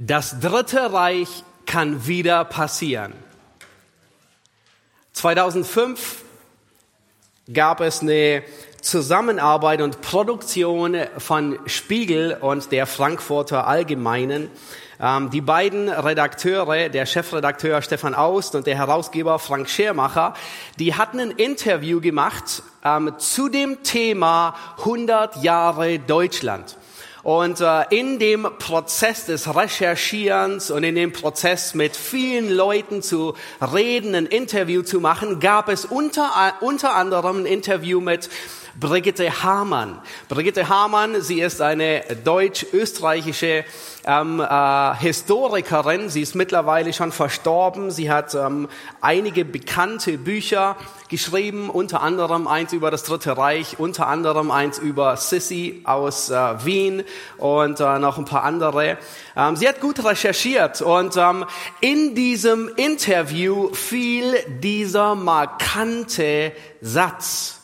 Das Dritte Reich kann wieder passieren. 2005 gab es eine Zusammenarbeit und Produktion von Spiegel und der Frankfurter Allgemeinen. Ähm, die beiden Redakteure, der Chefredakteur Stefan Aust und der Herausgeber Frank Schermacher, die hatten ein Interview gemacht ähm, zu dem Thema 100 Jahre Deutschland. Und äh, in dem Prozess des Recherchierens und in dem Prozess mit vielen Leuten zu reden, ein Interview zu machen, gab es unter, unter anderem ein Interview mit Brigitte Hamann. Brigitte Hamann, sie ist eine deutsch-österreichische ähm, äh, Historikerin. Sie ist mittlerweile schon verstorben. Sie hat ähm, einige bekannte Bücher geschrieben, unter anderem eins über das Dritte Reich, unter anderem eins über Sissi aus äh, Wien und äh, noch ein paar andere. Ähm, sie hat gut recherchiert und ähm, in diesem Interview fiel dieser markante Satz.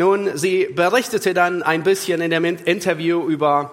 Nun, sie berichtete dann ein bisschen in dem Interview über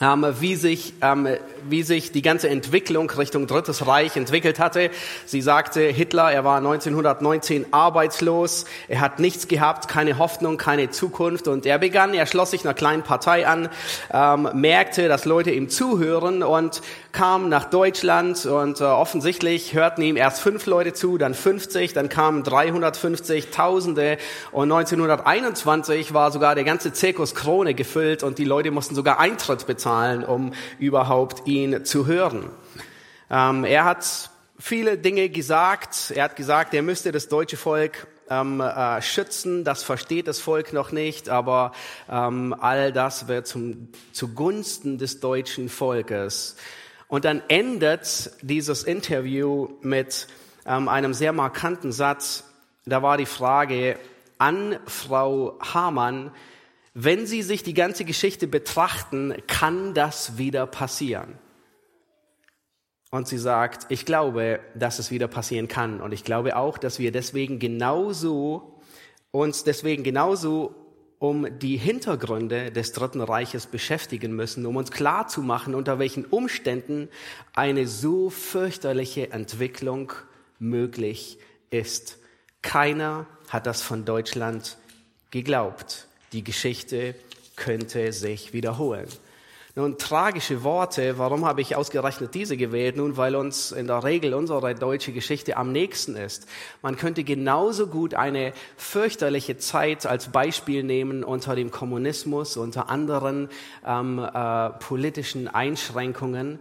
ähm, wie, sich, ähm, wie sich die ganze Entwicklung Richtung Drittes Reich entwickelt hatte. Sie sagte, Hitler, er war 1919 arbeitslos, er hat nichts gehabt, keine Hoffnung, keine Zukunft. Und er begann, er schloss sich einer kleinen Partei an, ähm, merkte, dass Leute ihm zuhören und kam nach Deutschland. Und äh, offensichtlich hörten ihm erst fünf Leute zu, dann 50, dann kamen 350, Tausende. Und 1921 war sogar der ganze Zirkus Krone gefüllt und die Leute mussten sogar Eintritt bezahlen zahlen, um überhaupt ihn zu hören. Ähm, er hat viele Dinge gesagt. Er hat gesagt, er müsste das deutsche Volk ähm, äh, schützen. Das versteht das Volk noch nicht, aber ähm, all das wird zum, zugunsten des deutschen Volkes. Und dann endet dieses Interview mit ähm, einem sehr markanten Satz. Da war die Frage an Frau Hamann, wenn Sie sich die ganze Geschichte betrachten, kann das wieder passieren. Und sie sagt, ich glaube, dass es wieder passieren kann. Und ich glaube auch, dass wir deswegen genauso, uns deswegen genauso um die Hintergründe des Dritten Reiches beschäftigen müssen, um uns klar zu machen, unter welchen Umständen eine so fürchterliche Entwicklung möglich ist. Keiner hat das von Deutschland geglaubt die Geschichte könnte sich wiederholen. Nun, tragische Worte, warum habe ich ausgerechnet diese gewählt? Nun, weil uns in der Regel unsere deutsche Geschichte am nächsten ist. Man könnte genauso gut eine fürchterliche Zeit als Beispiel nehmen unter dem Kommunismus, unter anderen ähm, äh, politischen Einschränkungen.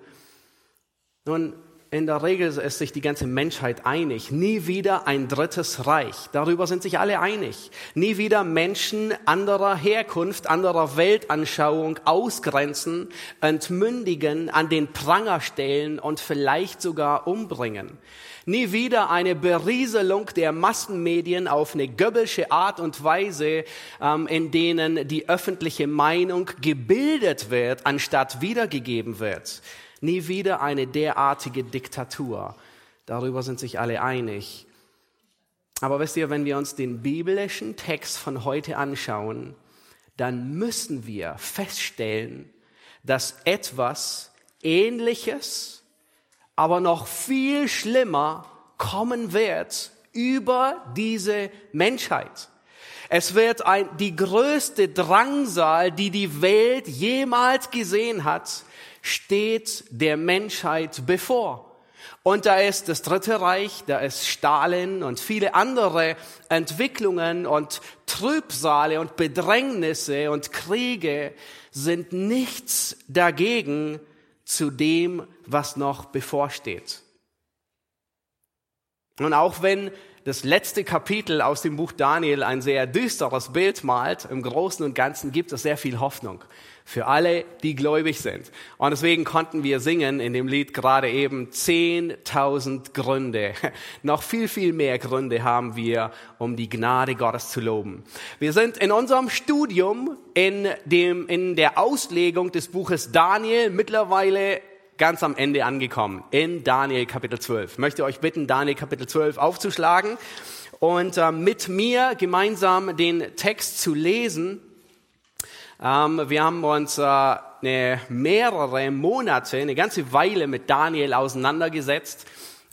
Nun, in der Regel ist sich die ganze Menschheit einig. Nie wieder ein drittes Reich. Darüber sind sich alle einig. Nie wieder Menschen anderer Herkunft, anderer Weltanschauung ausgrenzen, entmündigen, an den Pranger stellen und vielleicht sogar umbringen. Nie wieder eine Berieselung der Massenmedien auf eine göbbelsche Art und Weise, ähm, in denen die öffentliche Meinung gebildet wird, anstatt wiedergegeben wird. Nie wieder eine derartige Diktatur. Darüber sind sich alle einig. Aber wisst ihr, wenn wir uns den biblischen Text von heute anschauen, dann müssen wir feststellen, dass etwas Ähnliches, aber noch viel schlimmer kommen wird über diese Menschheit. Es wird ein, die größte Drangsal, die die Welt jemals gesehen hat, steht der Menschheit bevor. Und da ist das Dritte Reich, da ist Stalin und viele andere Entwicklungen und Trübsale und Bedrängnisse und Kriege sind nichts dagegen zu dem, was noch bevorsteht. Und auch wenn das letzte Kapitel aus dem Buch Daniel ein sehr düsteres Bild malt, im Großen und Ganzen gibt es sehr viel Hoffnung für alle, die gläubig sind. Und deswegen konnten wir singen in dem Lied gerade eben 10.000 Gründe. Noch viel, viel mehr Gründe haben wir, um die Gnade Gottes zu loben. Wir sind in unserem Studium in dem, in der Auslegung des Buches Daniel mittlerweile ganz am Ende angekommen. In Daniel Kapitel 12. Ich möchte euch bitten, Daniel Kapitel 12 aufzuschlagen und äh, mit mir gemeinsam den Text zu lesen. Ähm, wir haben uns äh, eine, mehrere Monate, eine ganze Weile mit Daniel auseinandergesetzt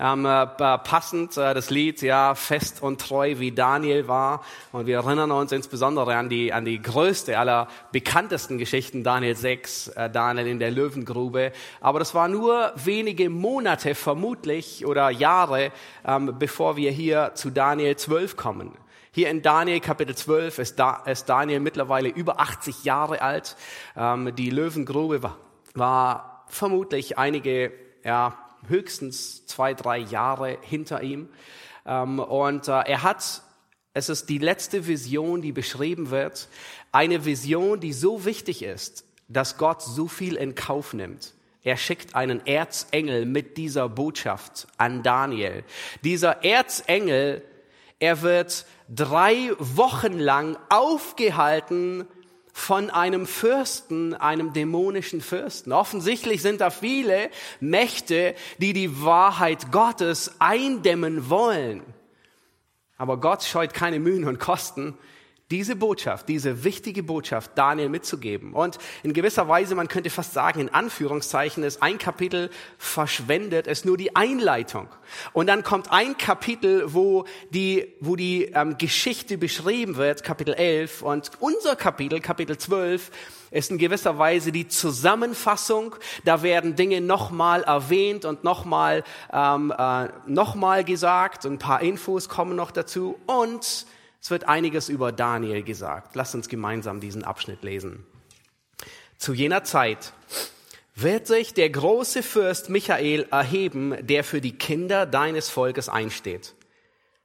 ähm, äh, passend äh, das Lied, ja, fest und treu wie Daniel war. Und wir erinnern uns insbesondere an die, an die größte aller bekanntesten Geschichten, Daniel 6, äh, Daniel in der Löwengrube. Aber das war nur wenige Monate vermutlich oder Jahre, ähm, bevor wir hier zu Daniel 12 kommen. Hier in Daniel Kapitel 12 ist, da, ist Daniel mittlerweile über 80 Jahre alt. Ähm, die Löwengrube war, war vermutlich einige ja, höchstens zwei, drei Jahre hinter ihm. Ähm, und äh, er hat, es ist die letzte Vision, die beschrieben wird, eine Vision, die so wichtig ist, dass Gott so viel in Kauf nimmt. Er schickt einen Erzengel mit dieser Botschaft an Daniel. Dieser Erzengel, er wird drei Wochen lang aufgehalten von einem Fürsten, einem dämonischen Fürsten. Offensichtlich sind da viele Mächte, die die Wahrheit Gottes eindämmen wollen. Aber Gott scheut keine Mühen und Kosten, diese Botschaft, diese wichtige Botschaft Daniel mitzugeben. Und in gewisser Weise, man könnte fast sagen, in Anführungszeichen, ist ein Kapitel verschwendet, ist nur die Einleitung. Und dann kommt ein Kapitel, wo die, wo die ähm, Geschichte beschrieben wird, Kapitel 11. Und unser Kapitel, Kapitel 12, ist in gewisser Weise die Zusammenfassung. Da werden Dinge nochmal erwähnt und nochmal ähm, äh, nochmal gesagt. Ein paar Infos kommen noch dazu. Und es wird einiges über Daniel gesagt. Lasst uns gemeinsam diesen Abschnitt lesen. Zu jener Zeit wird sich der große Fürst Michael erheben, der für die Kinder deines Volkes einsteht.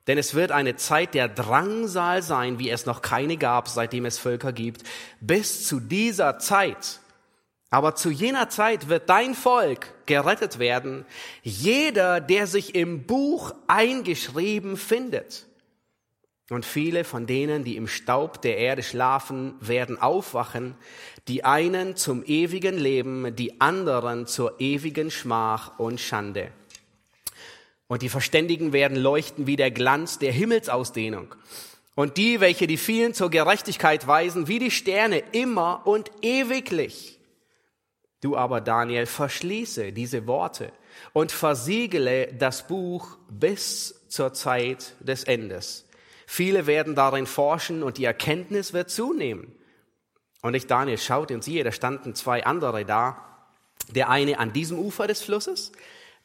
Denn es wird eine Zeit der Drangsal sein, wie es noch keine gab, seitdem es Völker gibt, bis zu dieser Zeit. Aber zu jener Zeit wird dein Volk gerettet werden, jeder, der sich im Buch eingeschrieben findet. Und viele von denen, die im Staub der Erde schlafen, werden aufwachen, die einen zum ewigen Leben, die anderen zur ewigen Schmach und Schande. Und die Verständigen werden leuchten wie der Glanz der Himmelsausdehnung. Und die, welche die vielen zur Gerechtigkeit weisen, wie die Sterne immer und ewiglich. Du aber, Daniel, verschließe diese Worte und versiegele das Buch bis zur Zeit des Endes. Viele werden darin forschen und die Erkenntnis wird zunehmen. Und ich, Daniel, schaute und siehe, da standen zwei andere da. Der eine an diesem Ufer des Flusses,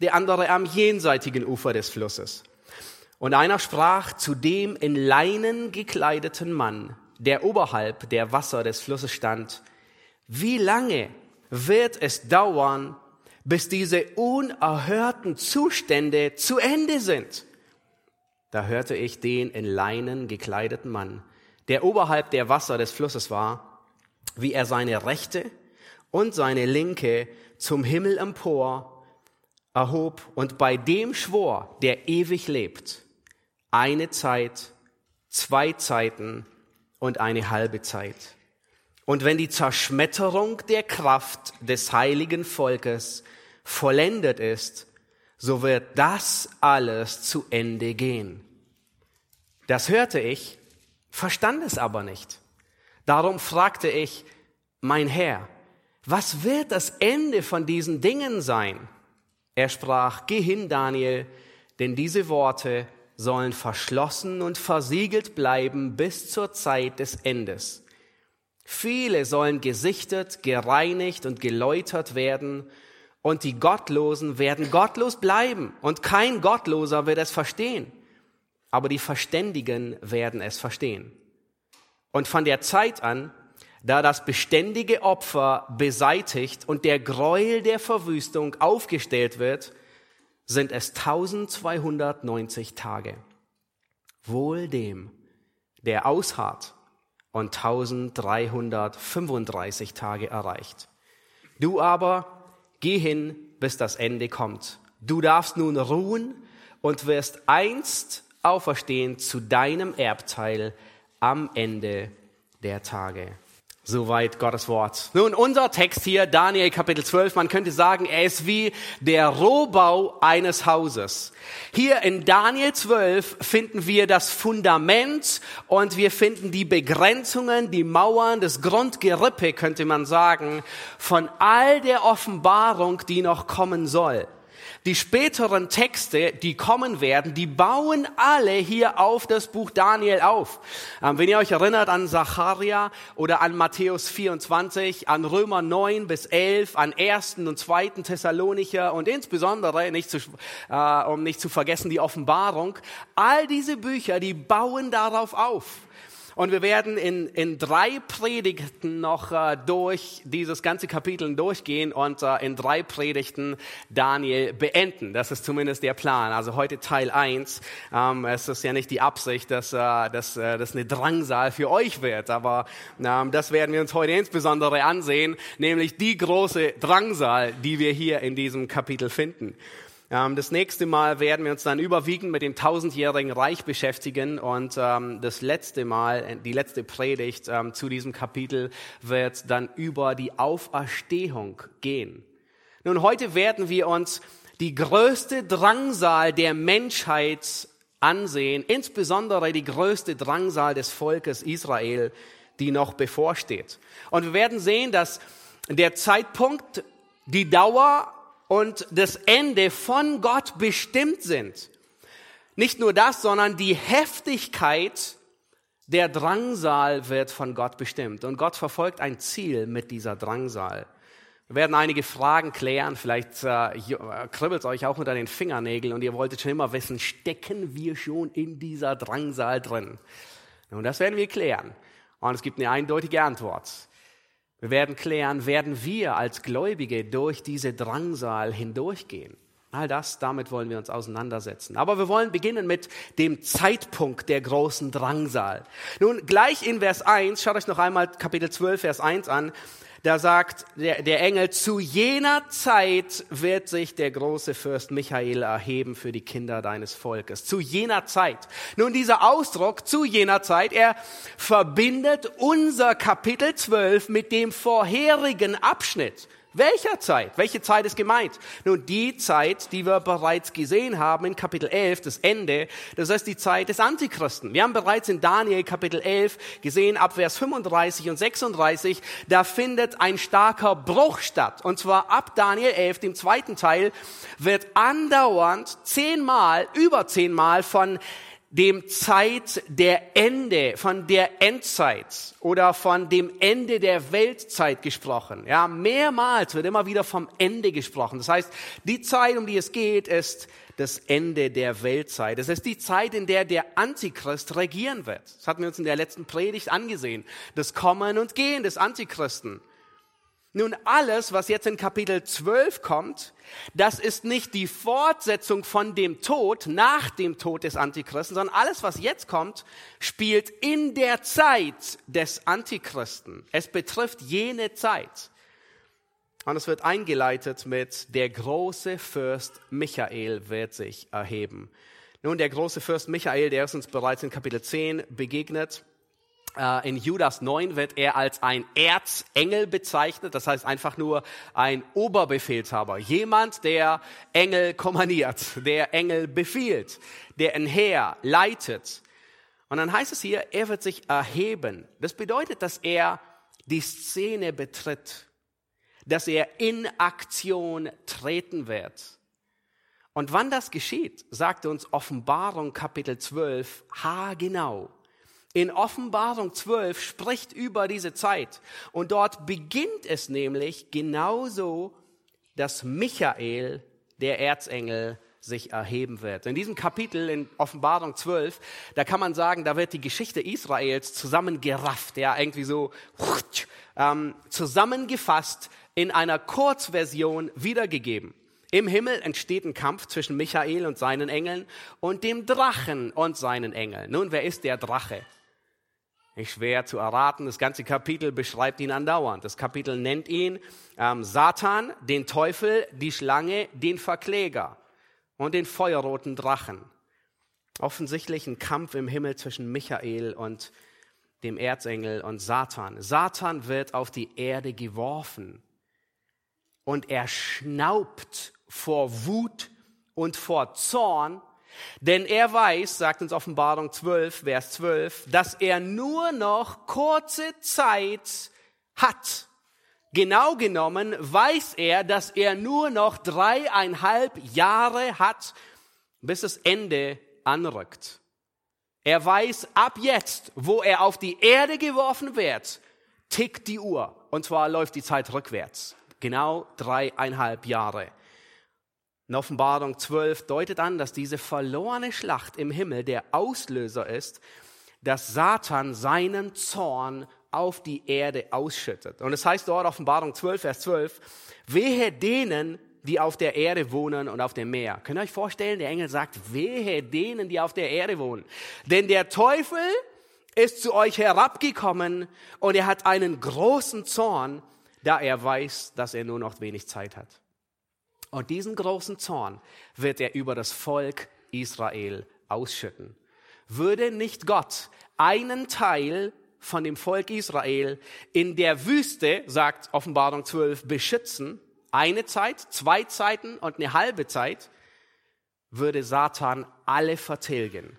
der andere am jenseitigen Ufer des Flusses. Und einer sprach zu dem in Leinen gekleideten Mann, der oberhalb der Wasser des Flusses stand, wie lange wird es dauern, bis diese unerhörten Zustände zu Ende sind? Da hörte ich den in Leinen gekleideten Mann, der oberhalb der Wasser des Flusses war, wie er seine rechte und seine linke zum Himmel empor erhob und bei dem schwor, der ewig lebt, eine Zeit, zwei Zeiten und eine halbe Zeit. Und wenn die Zerschmetterung der Kraft des heiligen Volkes vollendet ist, so wird das alles zu Ende gehen. Das hörte ich, verstand es aber nicht. Darum fragte ich, mein Herr, was wird das Ende von diesen Dingen sein? Er sprach, geh hin, Daniel, denn diese Worte sollen verschlossen und versiegelt bleiben bis zur Zeit des Endes. Viele sollen gesichtet, gereinigt und geläutert werden, und die Gottlosen werden gottlos bleiben und kein Gottloser wird es verstehen. Aber die Verständigen werden es verstehen. Und von der Zeit an, da das beständige Opfer beseitigt und der Gräuel der Verwüstung aufgestellt wird, sind es 1290 Tage. Wohl dem, der ausharrt und 1335 Tage erreicht. Du aber Geh hin, bis das Ende kommt. Du darfst nun ruhen und wirst einst auferstehen zu deinem Erbteil am Ende der Tage. Soweit Gottes Wort. Nun, unser Text hier, Daniel Kapitel 12, man könnte sagen, er ist wie der Rohbau eines Hauses. Hier in Daniel 12 finden wir das Fundament und wir finden die Begrenzungen, die Mauern, das Grundgerippe, könnte man sagen, von all der Offenbarung, die noch kommen soll. Die späteren Texte, die kommen werden, die bauen alle hier auf das Buch Daniel auf. Ähm, wenn ihr euch erinnert an Zacharia oder an Matthäus 24, an Römer 9 bis 11, an 1. und 2. Thessalonicher und insbesondere, nicht zu, äh, um nicht zu vergessen, die Offenbarung, all diese Bücher, die bauen darauf auf. Und wir werden in, in drei Predigten noch äh, durch dieses ganze Kapitel durchgehen und äh, in drei Predigten Daniel beenden. Das ist zumindest der Plan. Also heute Teil eins. Ähm, es ist ja nicht die Absicht, dass, äh, dass äh, das eine Drangsal für euch wird, aber ähm, das werden wir uns heute insbesondere ansehen, nämlich die große Drangsal, die wir hier in diesem Kapitel finden. Ähm, das nächste Mal werden wir uns dann überwiegend mit dem tausendjährigen Reich beschäftigen und ähm, das letzte Mal, äh, die letzte Predigt ähm, zu diesem Kapitel wird dann über die Auferstehung gehen. Nun, heute werden wir uns die größte Drangsal der Menschheit ansehen, insbesondere die größte Drangsal des Volkes Israel, die noch bevorsteht. Und wir werden sehen, dass der Zeitpunkt, die Dauer und das Ende von Gott bestimmt sind. Nicht nur das, sondern die Heftigkeit der Drangsal wird von Gott bestimmt. Und Gott verfolgt ein Ziel mit dieser Drangsal. Wir werden einige Fragen klären. Vielleicht äh, kribbelt euch auch unter den Fingernägeln und ihr wolltet schon immer wissen, stecken wir schon in dieser Drangsal drin? Und das werden wir klären. Und es gibt eine eindeutige Antwort. Wir werden klären, werden wir als Gläubige durch diese Drangsal hindurchgehen. All das, damit wollen wir uns auseinandersetzen. Aber wir wollen beginnen mit dem Zeitpunkt der großen Drangsal. Nun, gleich in Vers 1, schaut euch noch einmal Kapitel 12, Vers 1 an. Da sagt der, der Engel, zu jener Zeit wird sich der große Fürst Michael erheben für die Kinder deines Volkes. Zu jener Zeit. Nun, dieser Ausdruck, zu jener Zeit, er verbindet unser Kapitel 12 mit dem vorherigen Abschnitt. Welcher Zeit? Welche Zeit ist gemeint? Nun, die Zeit, die wir bereits gesehen haben in Kapitel 11, das Ende, das heißt die Zeit des Antichristen. Wir haben bereits in Daniel Kapitel 11 gesehen, ab Vers 35 und 36, da findet ein starker Bruch statt. Und zwar ab Daniel 11, dem zweiten Teil, wird andauernd zehnmal, über zehnmal von dem Zeit der Ende, von der Endzeit oder von dem Ende der Weltzeit gesprochen. Ja, mehrmals wird immer wieder vom Ende gesprochen. Das heißt, die Zeit, um die es geht, ist das Ende der Weltzeit. Es ist die Zeit, in der der Antichrist regieren wird. Das hatten wir uns in der letzten Predigt angesehen. Das Kommen und Gehen des Antichristen. Nun, alles, was jetzt in Kapitel 12 kommt, das ist nicht die Fortsetzung von dem Tod nach dem Tod des Antichristen, sondern alles, was jetzt kommt, spielt in der Zeit des Antichristen. Es betrifft jene Zeit. Und es wird eingeleitet mit der große Fürst Michael wird sich erheben. Nun, der große Fürst Michael, der ist uns bereits in Kapitel 10 begegnet. Äh, in Judas 9 wird er als ein Erzengel bezeichnet, das heißt einfach nur ein Oberbefehlshaber, jemand, der Engel kommandiert, der Engel befiehlt, der ein Heer leitet. Und dann heißt es hier, er wird sich erheben. Das bedeutet, dass er die Szene betritt, dass er in Aktion treten wird. Und wann das geschieht, sagt uns Offenbarung Kapitel 12 haargenau. In Offenbarung 12 spricht über diese Zeit. Und dort beginnt es nämlich genauso, dass Michael, der Erzengel, sich erheben wird. In diesem Kapitel in Offenbarung 12, da kann man sagen, da wird die Geschichte Israels zusammengerafft, ja, irgendwie so ähm, zusammengefasst in einer Kurzversion wiedergegeben. Im Himmel entsteht ein Kampf zwischen Michael und seinen Engeln und dem Drachen und seinen Engeln. Nun, wer ist der Drache? Nicht schwer zu erraten. Das ganze Kapitel beschreibt ihn andauernd. Das Kapitel nennt ihn ähm, Satan, den Teufel, die Schlange, den Verkläger und den feuerroten Drachen. Offensichtlich ein Kampf im Himmel zwischen Michael und dem Erzengel und Satan. Satan wird auf die Erde geworfen und er schnaubt vor Wut und vor Zorn, denn er weiß, sagt uns Offenbarung 12, Vers 12, dass er nur noch kurze Zeit hat. Genau genommen weiß er, dass er nur noch dreieinhalb Jahre hat, bis das Ende anrückt. Er weiß ab jetzt, wo er auf die Erde geworfen wird, tickt die Uhr. Und zwar läuft die Zeit rückwärts. Genau dreieinhalb Jahre. In Offenbarung 12 deutet an, dass diese verlorene Schlacht im Himmel der Auslöser ist, dass Satan seinen Zorn auf die Erde ausschüttet. Und es heißt dort Offenbarung 12, Vers 12, wehe denen, die auf der Erde wohnen und auf dem Meer. Könnt ihr euch vorstellen, der Engel sagt, wehe denen, die auf der Erde wohnen. Denn der Teufel ist zu euch herabgekommen und er hat einen großen Zorn, da er weiß, dass er nur noch wenig Zeit hat. Und diesen großen Zorn wird er über das Volk Israel ausschütten. Würde nicht Gott einen Teil von dem Volk Israel in der Wüste, sagt Offenbarung 12, beschützen, eine Zeit, zwei Zeiten und eine halbe Zeit, würde Satan alle vertilgen.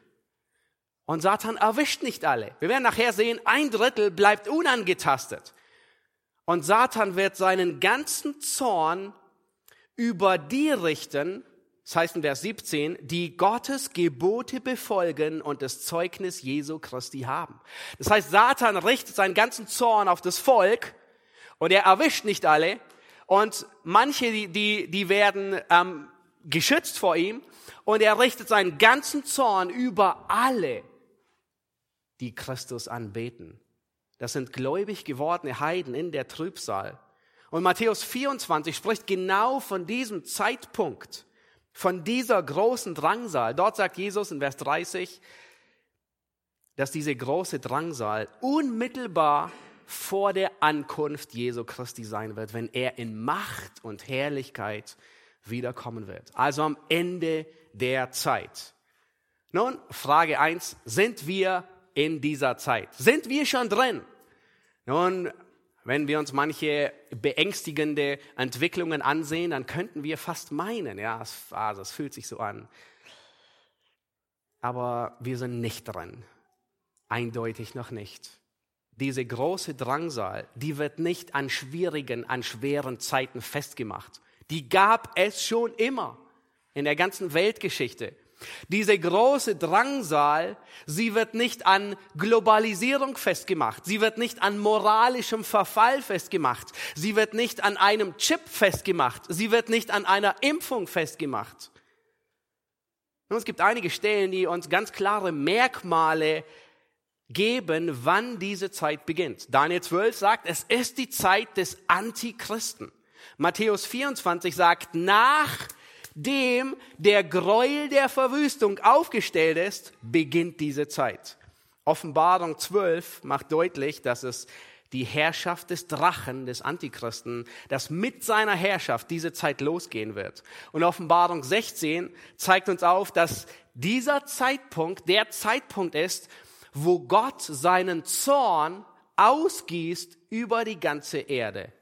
Und Satan erwischt nicht alle. Wir werden nachher sehen, ein Drittel bleibt unangetastet. Und Satan wird seinen ganzen Zorn über die richten, das heißt in Vers 17, die Gottes Gebote befolgen und das Zeugnis Jesu Christi haben. Das heißt, Satan richtet seinen ganzen Zorn auf das Volk und er erwischt nicht alle, und manche, die, die, die werden ähm, geschützt vor ihm und er richtet seinen ganzen Zorn über alle, die Christus anbeten. Das sind gläubig gewordene Heiden in der Trübsal. Und Matthäus 24 spricht genau von diesem Zeitpunkt, von dieser großen Drangsal. Dort sagt Jesus in Vers 30, dass diese große Drangsal unmittelbar vor der Ankunft Jesu Christi sein wird, wenn er in Macht und Herrlichkeit wiederkommen wird. Also am Ende der Zeit. Nun, Frage eins: sind wir in dieser Zeit? Sind wir schon drin? Nun, wenn wir uns manche beängstigende Entwicklungen ansehen, dann könnten wir fast meinen, ja, es, also es fühlt sich so an. Aber wir sind nicht drin. Eindeutig noch nicht diese große Drangsal, die wird nicht an schwierigen, an schweren Zeiten festgemacht. Die gab es schon immer in der ganzen Weltgeschichte. Diese große Drangsal, sie wird nicht an Globalisierung festgemacht. Sie wird nicht an moralischem Verfall festgemacht. Sie wird nicht an einem Chip festgemacht. Sie wird nicht an einer Impfung festgemacht. Und es gibt einige Stellen, die uns ganz klare Merkmale geben, wann diese Zeit beginnt. Daniel 12 sagt, es ist die Zeit des Antichristen. Matthäus 24 sagt, nachdem der Gräuel der Verwüstung aufgestellt ist, beginnt diese Zeit. Offenbarung 12 macht deutlich, dass es die Herrschaft des Drachen, des Antichristen, dass mit seiner Herrschaft diese Zeit losgehen wird. Und Offenbarung 16 zeigt uns auf, dass dieser Zeitpunkt der Zeitpunkt ist, wo Gott seinen Zorn ausgießt über die ganze Erde.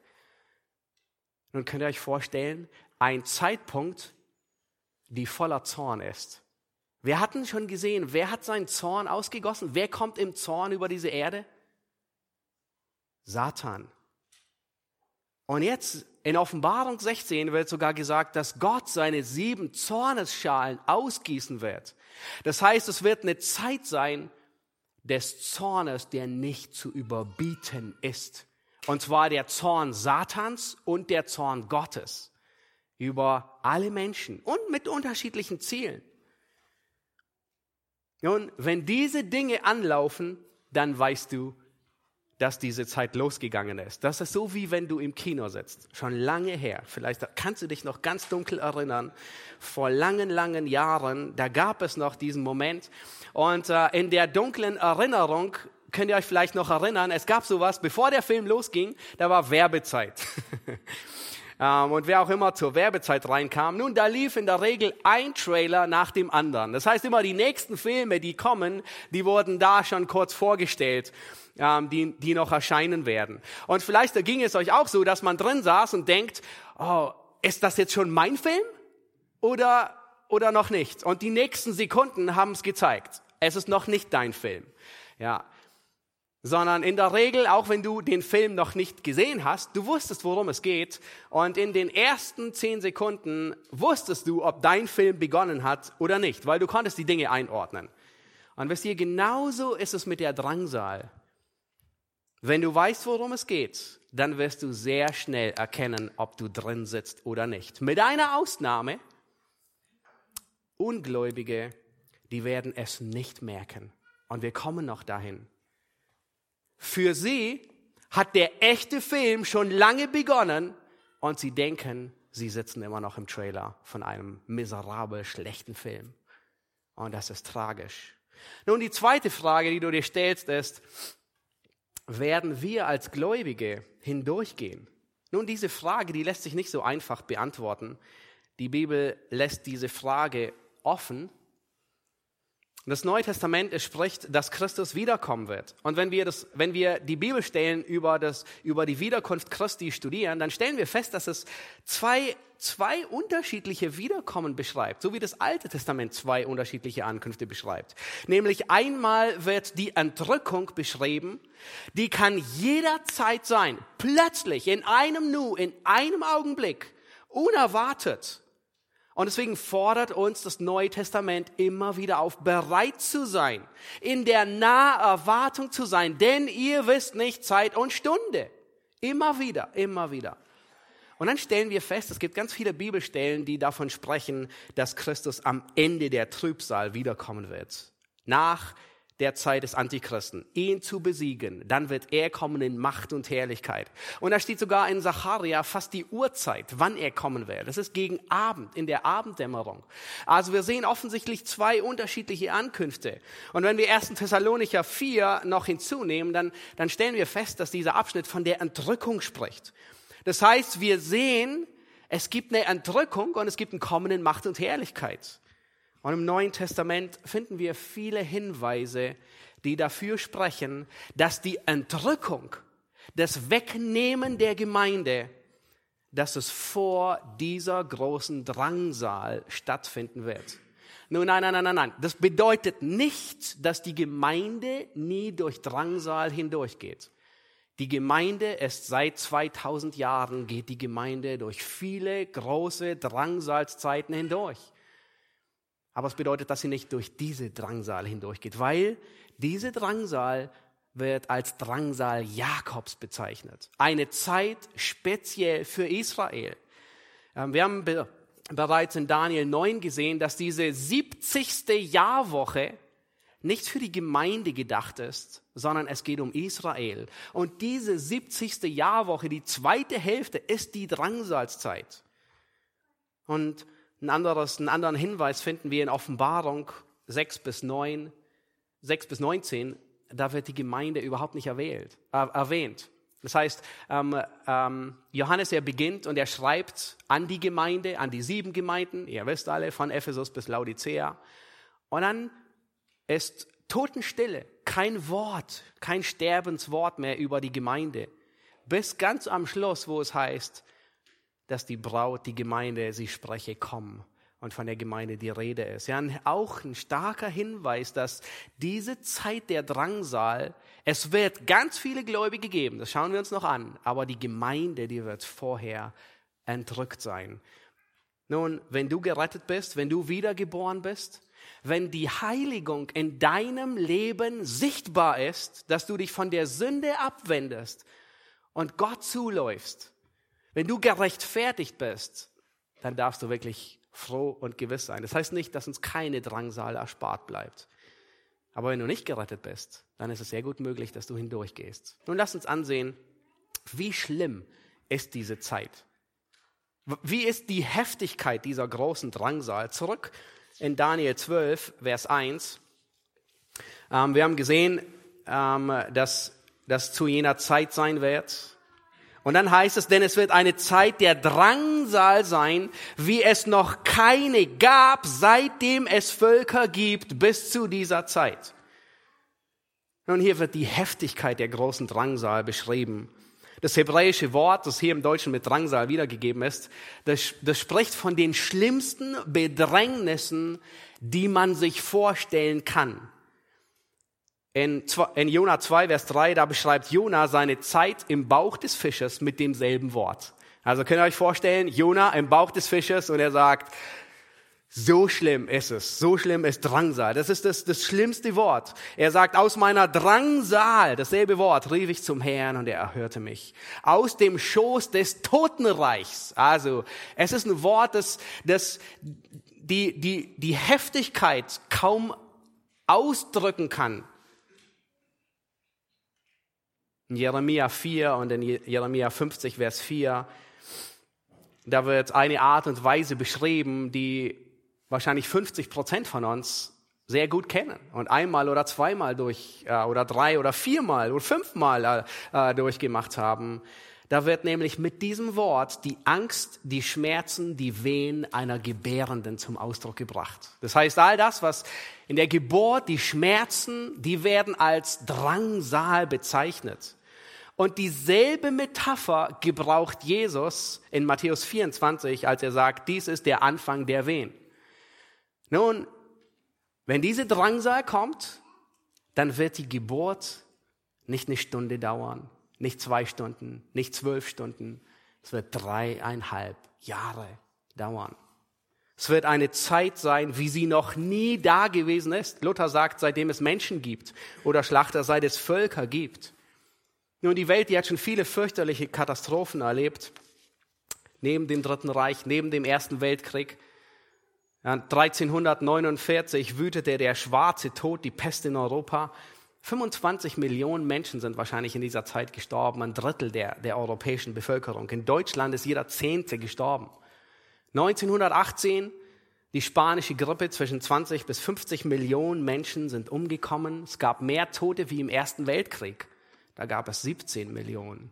Nun könnt ihr euch vorstellen, ein Zeitpunkt, die voller Zorn ist. Wir hatten schon gesehen, wer hat seinen Zorn ausgegossen? Wer kommt im Zorn über diese Erde? Satan. Und jetzt in Offenbarung 16 wird sogar gesagt, dass Gott seine sieben Zornesschalen ausgießen wird. Das heißt, es wird eine Zeit sein, des Zornes, der nicht zu überbieten ist. Und zwar der Zorn Satans und der Zorn Gottes über alle Menschen und mit unterschiedlichen Zielen. Nun, wenn diese Dinge anlaufen, dann weißt du, dass diese Zeit losgegangen ist. Das ist so wie wenn du im Kino sitzt, schon lange her. Vielleicht kannst du dich noch ganz dunkel erinnern. Vor langen, langen Jahren, da gab es noch diesen Moment. Und äh, in der dunklen Erinnerung könnt ihr euch vielleicht noch erinnern, es gab sowas, bevor der Film losging, da war Werbezeit. ähm, und wer auch immer zur Werbezeit reinkam. Nun, da lief in der Regel ein Trailer nach dem anderen. Das heißt immer, die nächsten Filme, die kommen, die wurden da schon kurz vorgestellt, ähm, die, die noch erscheinen werden. Und vielleicht ging es euch auch so, dass man drin saß und denkt, oh, ist das jetzt schon mein Film? Oder, oder noch nicht? Und die nächsten Sekunden haben es gezeigt. Es ist noch nicht dein Film. Ja, sondern in der Regel, auch wenn du den Film noch nicht gesehen hast, du wusstest, worum es geht. Und in den ersten zehn Sekunden wusstest du, ob dein Film begonnen hat oder nicht, weil du konntest die Dinge einordnen. Und wisst ihr, genauso ist es mit der Drangsal. Wenn du weißt, worum es geht, dann wirst du sehr schnell erkennen, ob du drin sitzt oder nicht. Mit einer Ausnahme, Ungläubige, die werden es nicht merken. Und wir kommen noch dahin. Für sie hat der echte Film schon lange begonnen und sie denken, sie sitzen immer noch im Trailer von einem miserabel schlechten Film. Und das ist tragisch. Nun, die zweite Frage, die du dir stellst, ist, werden wir als Gläubige hindurchgehen? Nun, diese Frage, die lässt sich nicht so einfach beantworten. Die Bibel lässt diese Frage offen das Neue Testament spricht, dass Christus wiederkommen wird. Und wenn wir, das, wenn wir die Bibelstellen über, das, über die Wiederkunft Christi studieren, dann stellen wir fest, dass es zwei, zwei unterschiedliche Wiederkommen beschreibt, so wie das Alte Testament zwei unterschiedliche Ankünfte beschreibt. Nämlich einmal wird die Entrückung beschrieben, die kann jederzeit sein, plötzlich, in einem Nu, in einem Augenblick, unerwartet. Und deswegen fordert uns das Neue Testament immer wieder auf, bereit zu sein, in der nahen Erwartung zu sein, denn ihr wisst nicht Zeit und Stunde. Immer wieder, immer wieder. Und dann stellen wir fest, es gibt ganz viele Bibelstellen, die davon sprechen, dass Christus am Ende der Trübsal wiederkommen wird. Nach der Zeit des Antichristen, ihn zu besiegen. Dann wird er kommen in Macht und Herrlichkeit. Und da steht sogar in Zacharia fast die Uhrzeit, wann er kommen wird. Das ist gegen Abend, in der Abenddämmerung. Also wir sehen offensichtlich zwei unterschiedliche Ankünfte. Und wenn wir 1. Thessalonicher 4 noch hinzunehmen, dann, dann stellen wir fest, dass dieser Abschnitt von der Entrückung spricht. Das heißt, wir sehen, es gibt eine Entrückung und es gibt einen kommenden Macht und Herrlichkeit. Und im Neuen Testament finden wir viele Hinweise, die dafür sprechen, dass die Entrückung, das Wegnehmen der Gemeinde, dass es vor dieser großen Drangsal stattfinden wird. Nun, nein, nein, nein, nein, nein. Das bedeutet nicht, dass die Gemeinde nie durch Drangsal hindurchgeht. Die Gemeinde ist seit 2000 Jahren, geht die Gemeinde durch viele große Drangsalszeiten hindurch. Aber es bedeutet, dass sie nicht durch diese Drangsal hindurchgeht, weil diese Drangsal wird als Drangsal Jakobs bezeichnet. Eine Zeit speziell für Israel. Ähm, wir haben bereits in Daniel 9 gesehen, dass diese 70. Jahrwoche nicht für die Gemeinde gedacht ist, sondern es geht um Israel. Und diese 70. Jahrwoche, die zweite Hälfte, ist die Drangsalzeit. Und ein anderes, einen anderen Hinweis finden wir in Offenbarung 6 bis 9, 6 bis 19. Da wird die Gemeinde überhaupt nicht erwählt, äh, erwähnt. Das heißt, ähm, ähm, Johannes, er beginnt und er schreibt an die Gemeinde, an die sieben Gemeinden, ihr wisst alle, von Ephesus bis Laodicea. Und dann ist Totenstille, kein Wort, kein Sterbenswort mehr über die Gemeinde. Bis ganz am Schluss, wo es heißt, dass die Braut, die Gemeinde, sie spreche, komm und von der Gemeinde die Rede ist. Ja, auch ein starker Hinweis, dass diese Zeit der Drangsal, es wird ganz viele Gläubige geben, das schauen wir uns noch an, aber die Gemeinde, die wird vorher entrückt sein. Nun, wenn du gerettet bist, wenn du wiedergeboren bist, wenn die Heiligung in deinem Leben sichtbar ist, dass du dich von der Sünde abwendest und Gott zuläufst, wenn du gerechtfertigt bist, dann darfst du wirklich froh und gewiss sein. Das heißt nicht, dass uns keine Drangsal erspart bleibt. Aber wenn du nicht gerettet bist, dann ist es sehr gut möglich, dass du hindurchgehst. Nun lass uns ansehen, wie schlimm ist diese Zeit. Wie ist die Heftigkeit dieser großen Drangsal? Zurück in Daniel 12, Vers 1. Ähm, wir haben gesehen, ähm, dass das zu jener Zeit sein wird, Und dann heißt es, denn es wird eine Zeit der Drangsal sein, wie es noch keine gab, seitdem es Völker gibt, bis zu dieser Zeit. Nun, hier wird die Heftigkeit der großen Drangsal beschrieben. Das hebräische Wort, das hier im Deutschen mit Drangsal wiedergegeben ist, das, das spricht von den schlimmsten Bedrängnissen, die man sich vorstellen kann. In, in Jona 2, Vers 3, da beschreibt Jona seine Zeit im Bauch des Fisches mit demselben Wort. Also könnt ihr euch vorstellen, Jona im Bauch des Fisches und er sagt, so schlimm ist es, so schlimm ist Drangsal. Das ist das, das schlimmste Wort. Er sagt, aus meiner Drangsal, dasselbe Wort, rief ich zum Herrn und er erhörte mich. Aus dem Schoß des Totenreichs. Also, es ist ein Wort, das, das die, die, die Heftigkeit kaum ausdrücken kann. In Jeremia 4 und in Jeremia 50, Vers 4, da wird eine Art und Weise beschrieben, die wahrscheinlich 50 Prozent von uns sehr gut kennen und einmal oder zweimal durch äh, oder drei oder viermal oder fünfmal äh, äh, durchgemacht haben. Da wird nämlich mit diesem Wort die Angst, die Schmerzen, die Wehen einer Gebärenden zum Ausdruck gebracht. Das heißt, all das, was in der Geburt, die Schmerzen, die werden als Drangsal bezeichnet. Und dieselbe Metapher gebraucht Jesus in Matthäus 24, als er sagt, dies ist der Anfang der Wehen. Nun, wenn diese Drangsal kommt, dann wird die Geburt nicht eine Stunde dauern, nicht zwei Stunden, nicht zwölf Stunden. Es wird dreieinhalb Jahre dauern. Es wird eine Zeit sein, wie sie noch nie da gewesen ist. Luther sagt, seitdem es Menschen gibt oder Schlachter, seit es Völker gibt. Nun, die Welt, die hat schon viele fürchterliche Katastrophen erlebt. Neben dem Dritten Reich, neben dem Ersten Weltkrieg. 1349 wütete der schwarze Tod, die Pest in Europa. 25 Millionen Menschen sind wahrscheinlich in dieser Zeit gestorben, ein Drittel der, der europäischen Bevölkerung. In Deutschland ist jeder Zehnte gestorben. 1918 die spanische Grippe, zwischen 20 bis 50 Millionen Menschen sind umgekommen. Es gab mehr Tote wie im Ersten Weltkrieg. Da gab es 17 Millionen.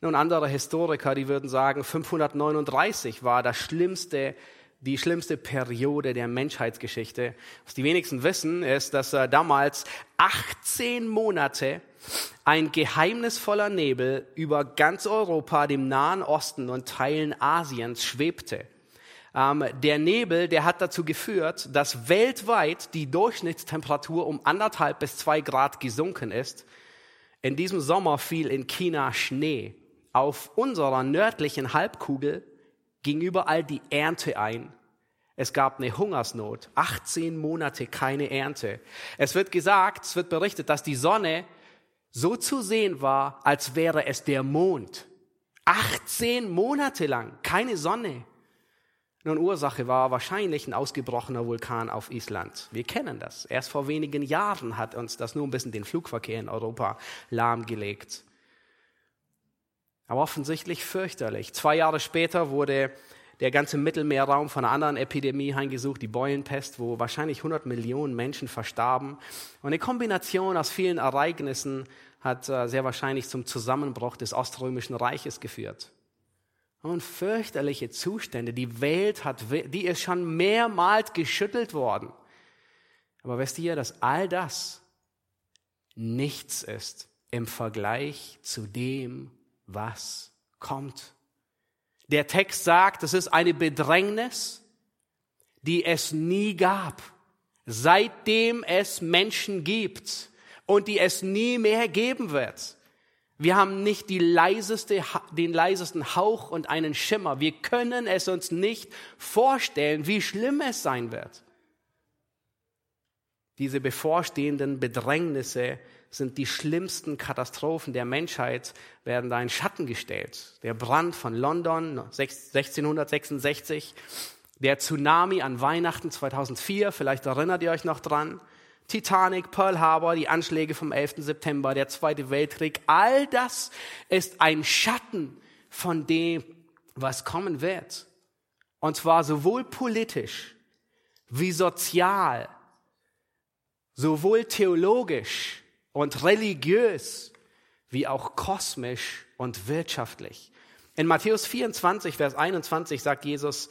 Nun, andere Historiker, die würden sagen, 539 war das schlimmste, die schlimmste Periode der Menschheitsgeschichte. Was die wenigsten wissen, ist, dass äh, damals 18 Monate ein geheimnisvoller Nebel über ganz Europa, dem Nahen Osten und Teilen Asiens schwebte. Ähm, der Nebel, der hat dazu geführt, dass weltweit die Durchschnittstemperatur um anderthalb bis zwei Grad gesunken ist. In diesem Sommer fiel in China Schnee. Auf unserer nördlichen Halbkugel ging überall die Ernte ein. Es gab eine Hungersnot, 18 Monate keine Ernte. Es wird gesagt, es wird berichtet, dass die Sonne so zu sehen war, als wäre es der Mond. 18 Monate lang keine Sonne. Nun, Ursache war wahrscheinlich ein ausgebrochener Vulkan auf Island. Wir kennen das. Erst vor wenigen Jahren hat uns das nur ein bisschen den Flugverkehr in Europa lahmgelegt. Aber offensichtlich fürchterlich. Zwei Jahre später wurde der ganze Mittelmeerraum von einer anderen Epidemie heimgesucht, die Beulenpest, wo wahrscheinlich 100 Millionen Menschen verstarben. Und eine Kombination aus vielen Ereignissen hat äh, sehr wahrscheinlich zum Zusammenbruch des Oströmischen Reiches geführt. Und fürchterliche Zustände. Die Welt hat, die ist schon mehrmals geschüttelt worden. Aber wisst ihr, dass all das nichts ist im Vergleich zu dem, was kommt. Der Text sagt, es ist eine Bedrängnis, die es nie gab, seitdem es Menschen gibt und die es nie mehr geben wird. Wir haben nicht die leiseste, den leisesten Hauch und einen Schimmer. Wir können es uns nicht vorstellen, wie schlimm es sein wird. Diese bevorstehenden Bedrängnisse sind die schlimmsten Katastrophen der Menschheit, werden da in Schatten gestellt. Der Brand von London 1666, der Tsunami an Weihnachten 2004, vielleicht erinnert ihr euch noch dran, Titanic, Pearl Harbor, die Anschläge vom 11. September, der Zweite Weltkrieg, all das ist ein Schatten von dem, was kommen wird. Und zwar sowohl politisch wie sozial, sowohl theologisch und religiös wie auch kosmisch und wirtschaftlich. In Matthäus 24, Vers 21 sagt Jesus,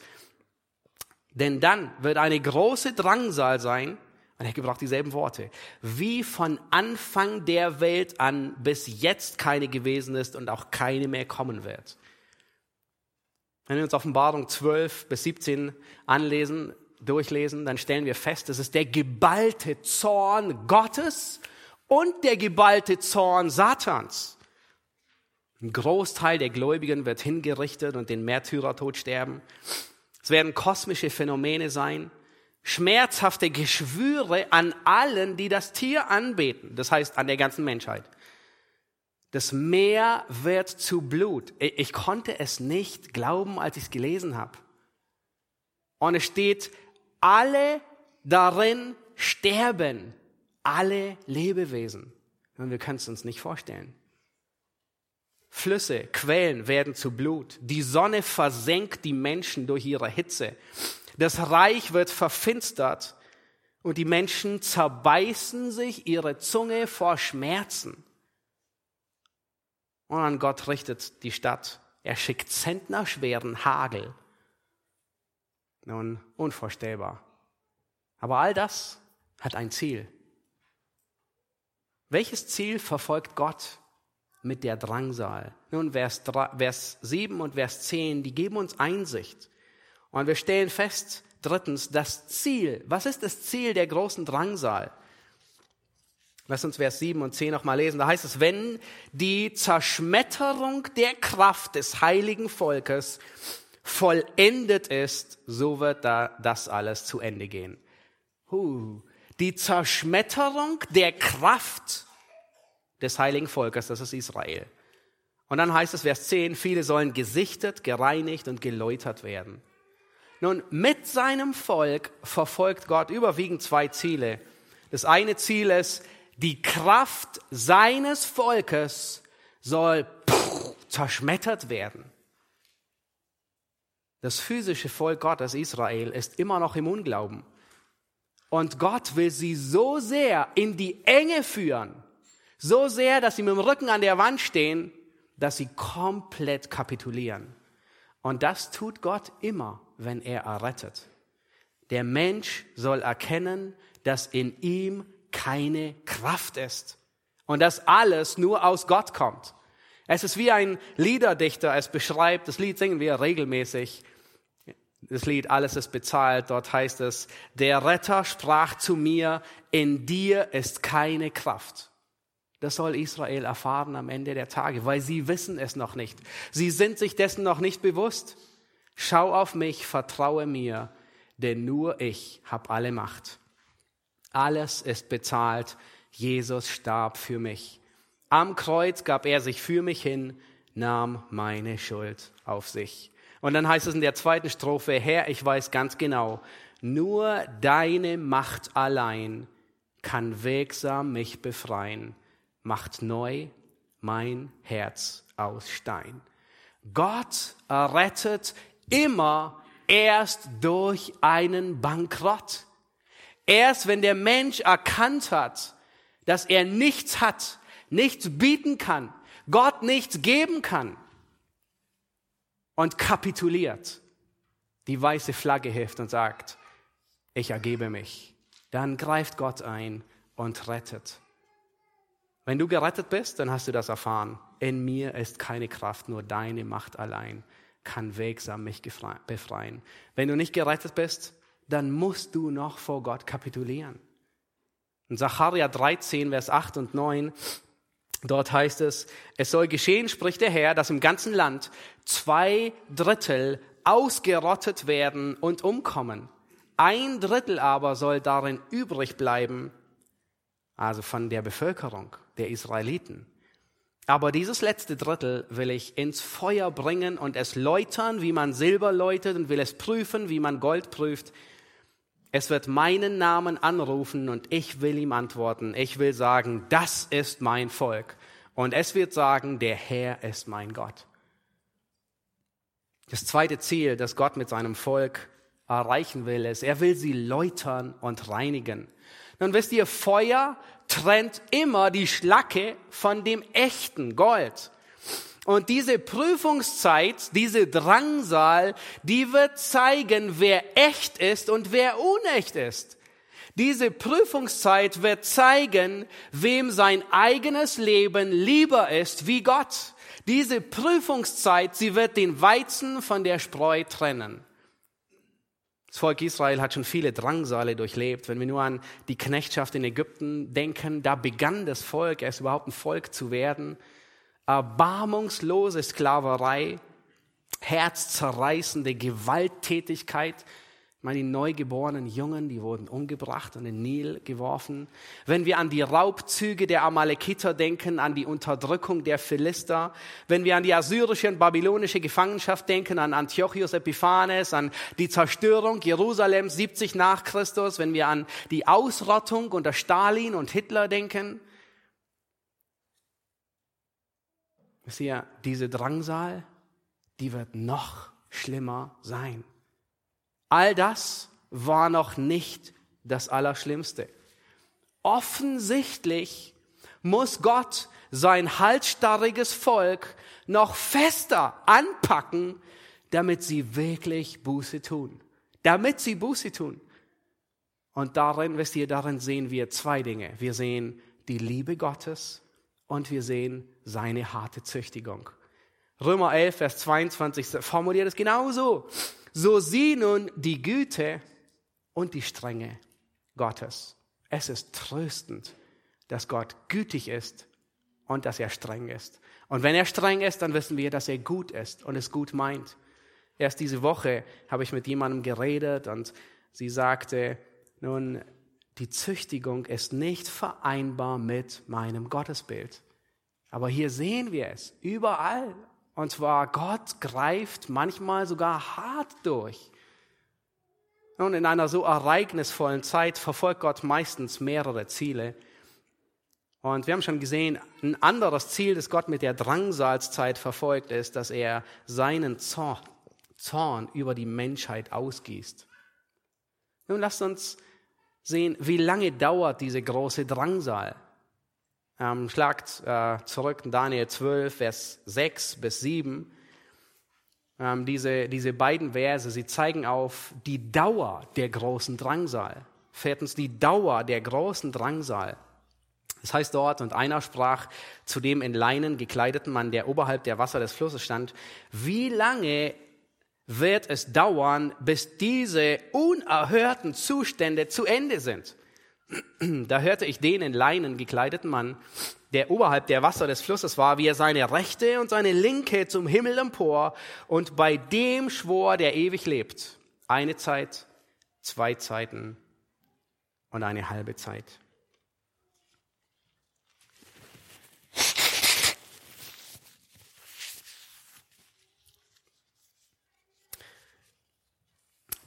denn dann wird eine große Drangsal sein, und er gebraucht dieselben Worte, wie von Anfang der Welt an bis jetzt keine gewesen ist und auch keine mehr kommen wird. Wenn wir uns Offenbarung 12 bis 17 anlesen, durchlesen, dann stellen wir fest, es ist der geballte Zorn Gottes und der geballte Zorn Satans. Ein Großteil der Gläubigen wird hingerichtet und den Märtyrertod sterben. Es werden kosmische Phänomene sein, schmerzhafte Geschwüre an allen, die das Tier anbeten, das heißt an der ganzen Menschheit. Das Meer wird zu Blut. Ich konnte es nicht glauben, als ich es gelesen habe. Und es steht, alle darin sterben, alle Lebewesen. Und wir können es uns nicht vorstellen. Flüsse, Quellen werden zu Blut. Die Sonne versenkt die Menschen durch ihre Hitze. Das Reich wird verfinstert und die Menschen zerbeißen sich ihre Zunge vor Schmerzen. Und an Gott richtet die Stadt. Er schickt zentnerschweren Hagel. Nun, unvorstellbar. Aber all das hat ein Ziel. Welches Ziel verfolgt Gott mit der Drangsal? Nun, Vers, 3, Vers 7 und Vers 10, die geben uns Einsicht. Und wir stellen fest, drittens, das Ziel. Was ist das Ziel der großen Drangsal? Lass uns Vers 7 und 10 nochmal lesen. Da heißt es, wenn die Zerschmetterung der Kraft des heiligen Volkes vollendet ist, so wird da das alles zu Ende gehen. Huh. Die Zerschmetterung der Kraft des heiligen Volkes, das ist Israel. Und dann heißt es, Vers 10, viele sollen gesichtet, gereinigt und geläutert werden. Nun, mit seinem Volk verfolgt Gott überwiegend zwei Ziele. Das eine Ziel ist, die Kraft seines Volkes soll zerschmettert werden. Das physische Volk Gottes Israel ist immer noch im Unglauben. Und Gott will sie so sehr in die Enge führen, so sehr, dass sie mit dem Rücken an der Wand stehen, dass sie komplett kapitulieren. Und das tut Gott immer wenn er errettet. Der Mensch soll erkennen, dass in ihm keine Kraft ist und dass alles nur aus Gott kommt. Es ist wie ein Liederdichter es beschreibt, das Lied singen wir regelmäßig. Das Lied Alles ist bezahlt, dort heißt es, der Retter sprach zu mir, in dir ist keine Kraft. Das soll Israel erfahren am Ende der Tage, weil sie wissen es noch nicht. Sie sind sich dessen noch nicht bewusst. Schau auf mich, vertraue mir, denn nur ich habe alle Macht. Alles ist bezahlt. Jesus starb für mich. Am Kreuz gab er sich für mich hin, nahm meine Schuld auf sich. Und dann heißt es in der zweiten Strophe, Herr, ich weiß ganz genau, nur deine Macht allein kann wegsam mich befreien, macht neu mein Herz aus Stein. Gott errettet immer erst durch einen Bankrott. Erst wenn der Mensch erkannt hat, dass er nichts hat, nichts bieten kann, Gott nichts geben kann und kapituliert, die weiße Flagge hilft und sagt, ich ergebe mich, dann greift Gott ein und rettet. Wenn du gerettet bist, dann hast du das erfahren. In mir ist keine Kraft, nur deine Macht allein kann wegsam mich befreien. Wenn du nicht gerettet bist, dann musst du noch vor Gott kapitulieren. In Sacharja 13, Vers 8 und 9, dort heißt es, es soll geschehen, spricht der Herr, dass im ganzen Land zwei Drittel ausgerottet werden und umkommen. Ein Drittel aber soll darin übrig bleiben, also von der Bevölkerung der Israeliten. Aber dieses letzte Drittel will ich ins Feuer bringen und es läutern, wie man Silber läutet und will es prüfen, wie man Gold prüft. Es wird meinen Namen anrufen und ich will ihm antworten. Ich will sagen, das ist mein Volk. Und es wird sagen, der Herr ist mein Gott. Das zweite Ziel, das Gott mit seinem Volk erreichen will, ist, er will sie läutern und reinigen. Nun wisst ihr, Feuer trennt immer die Schlacke von dem echten Gold. Und diese Prüfungszeit, diese Drangsal, die wird zeigen, wer echt ist und wer unecht ist. Diese Prüfungszeit wird zeigen, wem sein eigenes Leben lieber ist wie Gott. Diese Prüfungszeit, sie wird den Weizen von der Spreu trennen. Das Volk Israel hat schon viele Drangsale durchlebt. Wenn wir nur an die Knechtschaft in Ägypten denken, da begann das Volk erst überhaupt ein Volk zu werden. Erbarmungslose Sklaverei, herzzerreißende Gewalttätigkeit, meine, die neugeborenen Jungen, die wurden umgebracht und in den Nil geworfen. Wenn wir an die Raubzüge der Amalekiter denken, an die Unterdrückung der Philister, wenn wir an die assyrische und babylonische Gefangenschaft denken, an Antiochus Epiphanes, an die Zerstörung Jerusalems 70 nach Christus, wenn wir an die Ausrottung unter Stalin und Hitler denken, wisst ihr, diese Drangsal, die wird noch schlimmer sein. All das war noch nicht das Allerschlimmste. Offensichtlich muss Gott sein halsstarriges Volk noch fester anpacken, damit sie wirklich Buße tun. Damit sie Buße tun. Und darin, wisst ihr, darin sehen wir zwei Dinge. Wir sehen die Liebe Gottes und wir sehen seine harte Züchtigung. Römer 11, Vers 22 formuliert es genauso so sieh nun die Güte und die Strenge Gottes. Es ist tröstend, dass Gott gütig ist und dass er streng ist. Und wenn er streng ist, dann wissen wir, dass er gut ist und es gut meint. Erst diese Woche habe ich mit jemandem geredet und sie sagte, nun, die Züchtigung ist nicht vereinbar mit meinem Gottesbild. Aber hier sehen wir es überall und zwar, Gott greift manchmal sogar hart durch. Und in einer so ereignisvollen Zeit verfolgt Gott meistens mehrere Ziele. Und wir haben schon gesehen, ein anderes Ziel, das Gott mit der Drangsalzzeit verfolgt, ist, dass er seinen Zorn über die Menschheit ausgießt. Nun lasst uns sehen, wie lange dauert diese große Drangsal. Ähm, schlagt äh, zurück in Daniel 12, Vers 6 bis 7. Ähm, diese, diese beiden Verse, sie zeigen auf die Dauer der großen Drangsal. Viertens, die Dauer der großen Drangsal. Das heißt dort, und einer sprach zu dem in Leinen gekleideten Mann, der oberhalb der Wasser des Flusses stand, wie lange wird es dauern, bis diese unerhörten Zustände zu Ende sind? Da hörte ich den in Leinen gekleideten Mann, der oberhalb der Wasser des Flusses war, wie er seine rechte und seine linke zum Himmel empor und bei dem schwor, der ewig lebt. Eine Zeit, zwei Zeiten und eine halbe Zeit.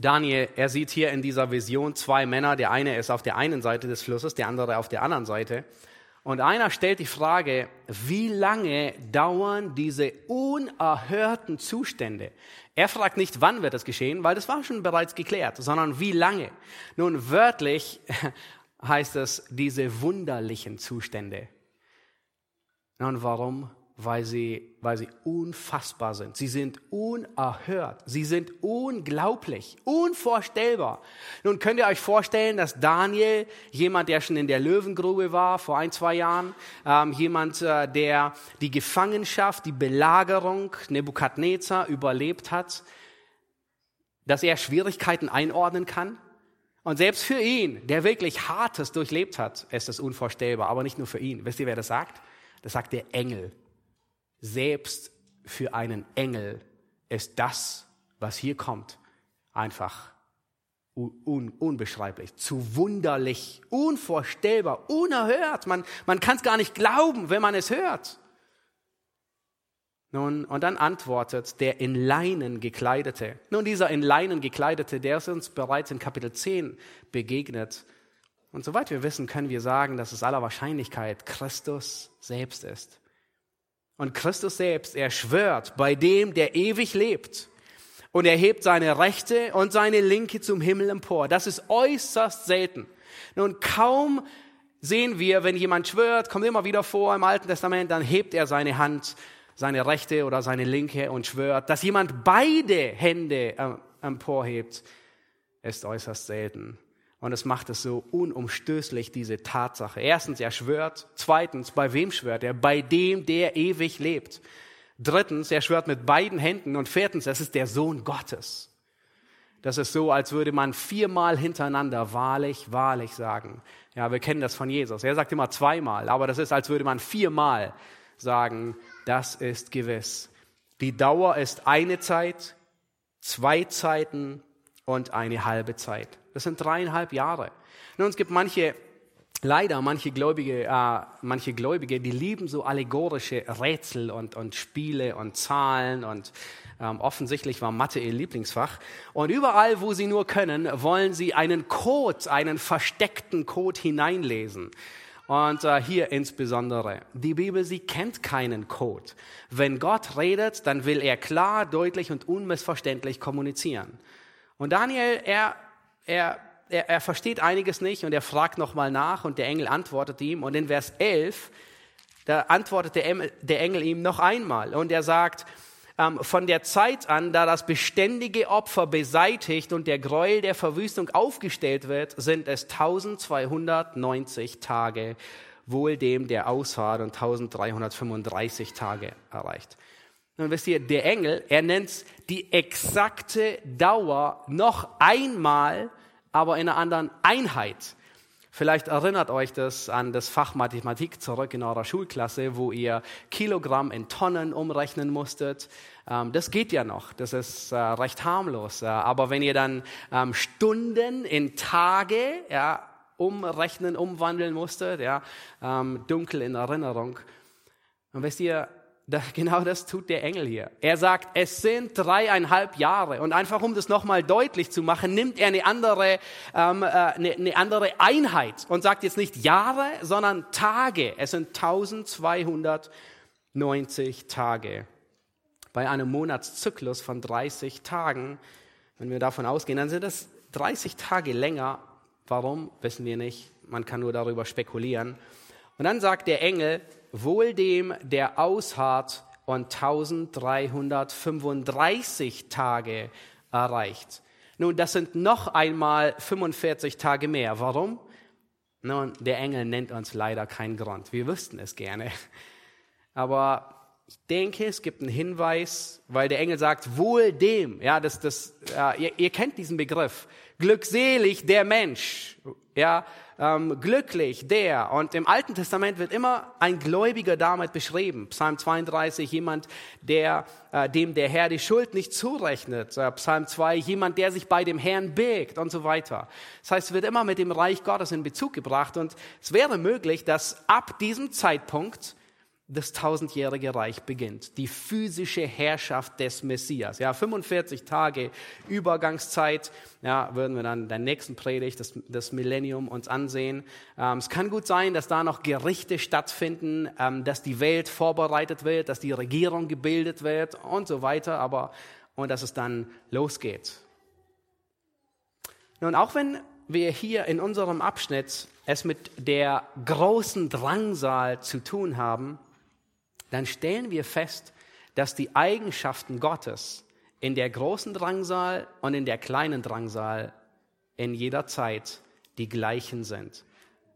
Daniel, er sieht hier in dieser Vision zwei Männer. Der eine ist auf der einen Seite des Flusses, der andere auf der anderen Seite. Und einer stellt die Frage, wie lange dauern diese unerhörten Zustände? Er fragt nicht, wann wird das geschehen, weil das war schon bereits geklärt, sondern wie lange. Nun, wörtlich heißt es diese wunderlichen Zustände. Nun, warum? Weil sie, weil sie unfassbar sind. Sie sind unerhört. Sie sind unglaublich, unvorstellbar. Nun könnt ihr euch vorstellen, dass Daniel, jemand, der schon in der Löwengrube war vor ein, zwei Jahren, ähm, jemand, äh, der die Gefangenschaft, die Belagerung Nebukadnezar überlebt hat, dass er Schwierigkeiten einordnen kann. Und selbst für ihn, der wirklich Hartes durchlebt hat, ist es unvorstellbar. Aber nicht nur für ihn. Wisst ihr, wer das sagt? Das sagt der Engel selbst für einen Engel ist das, was hier kommt, einfach un unbeschreiblich, zu wunderlich, unvorstellbar, unerhört. Man, man kann es gar nicht glauben, wenn man es hört. Nun, und dann antwortet der in Leinen gekleidete. Nun, dieser in Leinen gekleidete, der ist uns bereits in Kapitel 10 begegnet. Und soweit wir wissen, können wir sagen, dass es aller Wahrscheinlichkeit Christus selbst ist. Und Christus selbst, er schwört bei dem, der ewig lebt. Und er hebt seine rechte und seine linke zum Himmel empor. Das ist äußerst selten. Nun, kaum sehen wir, wenn jemand schwört, kommt immer wieder vor im Alten Testament, dann hebt er seine Hand seine rechte oder seine linke und schwört, dass jemand beide Hände äh, emporhebt, ist äußerst selten. Und es macht es so unumstößlich, diese Tatsache. Erstens, er schwört. Zweitens, bei wem schwört er? Bei dem, der ewig lebt. Drittens, er schwört mit beiden Händen. Und viertens, es ist der Sohn Gottes. Das ist so, als würde man viermal hintereinander wahrlich, wahrlich sagen. Ja, wir kennen das von Jesus. Er sagt immer zweimal, aber das ist, als würde man viermal sagen, das ist gewiss. Die Dauer ist eine Zeit, zwei Zeiten und eine halbe Zeit. Das sind dreieinhalb Jahre. Nun, es gibt manche, leider manche Gläubige, äh, manche Gläubige, die lieben so allegorische Rätsel und, und Spiele und Zahlen und ähm, offensichtlich war Mathe ihr Lieblingsfach. Und überall, wo sie nur können, wollen sie einen Code, einen versteckten Code hineinlesen. Und äh, hier insbesondere, die Bibel, sie kennt keinen Code. Wenn Gott redet, dann will er klar, deutlich und unmissverständlich kommunizieren. Und Daniel, er, er, er, er versteht einiges nicht und er fragt nochmal nach und der Engel antwortet ihm. Und in Vers 11, da antwortet der, der Engel ihm noch einmal und er sagt, ähm, von der Zeit an, da das beständige Opfer beseitigt und der Gräuel der Verwüstung aufgestellt wird, sind es 1290 Tage, wohl dem, der ausharrt und 1335 Tage erreicht. Nun wisst ihr, der Engel, er nennt die exakte Dauer noch einmal, aber in einer anderen Einheit. Vielleicht erinnert euch das an das Fach Mathematik zurück in eurer Schulklasse, wo ihr Kilogramm in Tonnen umrechnen musstet. Ähm, das geht ja noch, das ist äh, recht harmlos. aber wenn ihr dann ähm, Stunden in Tage ja, umrechnen, umwandeln musstet, ja, ähm, dunkel in Erinnerung, dann wisst ihr, genau das tut der Engel hier. Er sagt, es sind dreieinhalb Jahre. Und einfach um das nochmal deutlich zu machen, nimmt er eine andere, ähm, äh, eine, eine andere Einheit und sagt jetzt nicht Jahre, sondern Tage. Es sind 1290 Tage. Bei einem Monatszyklus von 30 Tagen, wenn wir davon ausgehen, dann sind das 30 Tage länger. Warum, wissen wir nicht. Man kann nur darüber spekulieren. Und dann sagt der Engel, wohl dem, der ausharrt und 1335 Tage erreicht. Nun, das sind noch einmal 45 Tage mehr. Warum? Nun, der Engel nennt uns leider keinen Grund. Wir wüssten es gerne. Aber ich denke, es gibt einen Hinweis, weil der Engel sagt, wohl dem. Ja, das, das, äh, ihr, ihr kennt diesen Begriff. Glückselig der Mensch. Ja, ähm, glücklich der. Und im Alten Testament wird immer ein Gläubiger damit beschrieben. Psalm 32, jemand, der, äh, dem der Herr die Schuld nicht zurechnet. Äh, Psalm 2, jemand, der sich bei dem Herrn birgt und so weiter. Das heißt, es wird immer mit dem Reich Gottes in Bezug gebracht. Und es wäre möglich, dass ab diesem Zeitpunkt das tausendjährige Reich beginnt. Die physische Herrschaft des Messias. Ja, 45 Tage Übergangszeit. Ja, würden wir dann in der nächsten Predigt das, das Millennium uns ansehen. Ähm, es kann gut sein, dass da noch Gerichte stattfinden, ähm, dass die Welt vorbereitet wird, dass die Regierung gebildet wird und so weiter. Aber und dass es dann losgeht. Nun, auch wenn wir hier in unserem Abschnitt es mit der großen Drangsal zu tun haben, dann stellen wir fest, dass die Eigenschaften Gottes in der großen Drangsal und in der kleinen Drangsal in jeder Zeit die gleichen sind.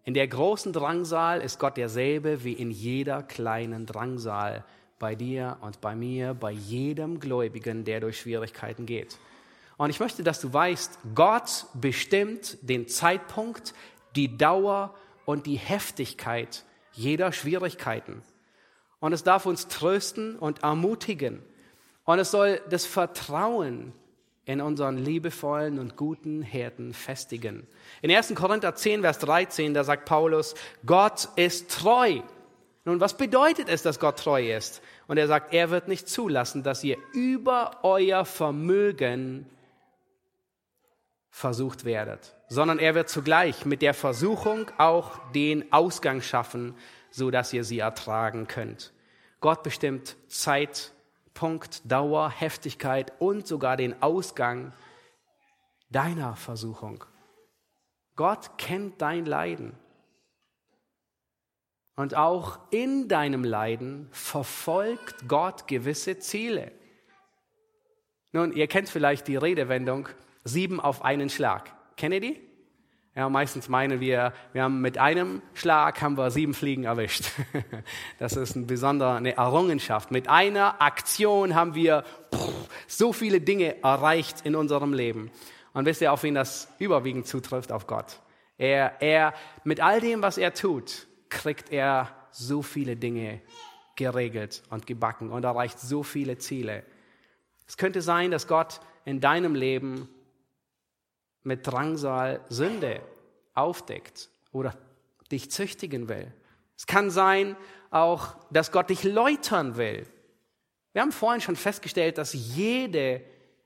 In der großen Drangsal ist Gott derselbe wie in jeder kleinen Drangsal bei dir und bei mir, bei jedem Gläubigen, der durch Schwierigkeiten geht. Und ich möchte, dass du weißt, Gott bestimmt den Zeitpunkt, die Dauer und die Heftigkeit jeder Schwierigkeiten. Und es darf uns trösten und ermutigen. Und es soll das Vertrauen in unseren liebevollen und guten Hirten festigen. In 1. Korinther 10, Vers 13, da sagt Paulus, Gott ist treu. Nun, was bedeutet es, dass Gott treu ist? Und er sagt, er wird nicht zulassen, dass ihr über euer Vermögen versucht werdet, sondern er wird zugleich mit der Versuchung auch den Ausgang schaffen, so dass ihr sie ertragen könnt. Gott bestimmt Zeitpunkt, Dauer, Heftigkeit und sogar den Ausgang deiner Versuchung. Gott kennt dein Leiden. Und auch in deinem Leiden verfolgt Gott gewisse Ziele. Nun, ihr kennt vielleicht die Redewendung, sieben auf einen Schlag. Kennt ihr die? Ja, meistens meinen wir, wir haben mit einem Schlag haben wir sieben Fliegen erwischt. Das ist eine besondere eine Errungenschaft. Mit einer Aktion haben wir so viele Dinge erreicht in unserem Leben. Und wisst ihr, auf wen das überwiegend zutrifft? Auf Gott. Er, er, mit all dem, was er tut, kriegt er so viele Dinge geregelt und gebacken und erreicht so viele Ziele. Es könnte sein, dass Gott in deinem Leben mit Drangsal Sünde aufdeckt oder dich züchtigen will. Es kann sein auch, dass Gott dich läutern will. Wir haben vorhin schon festgestellt, dass jede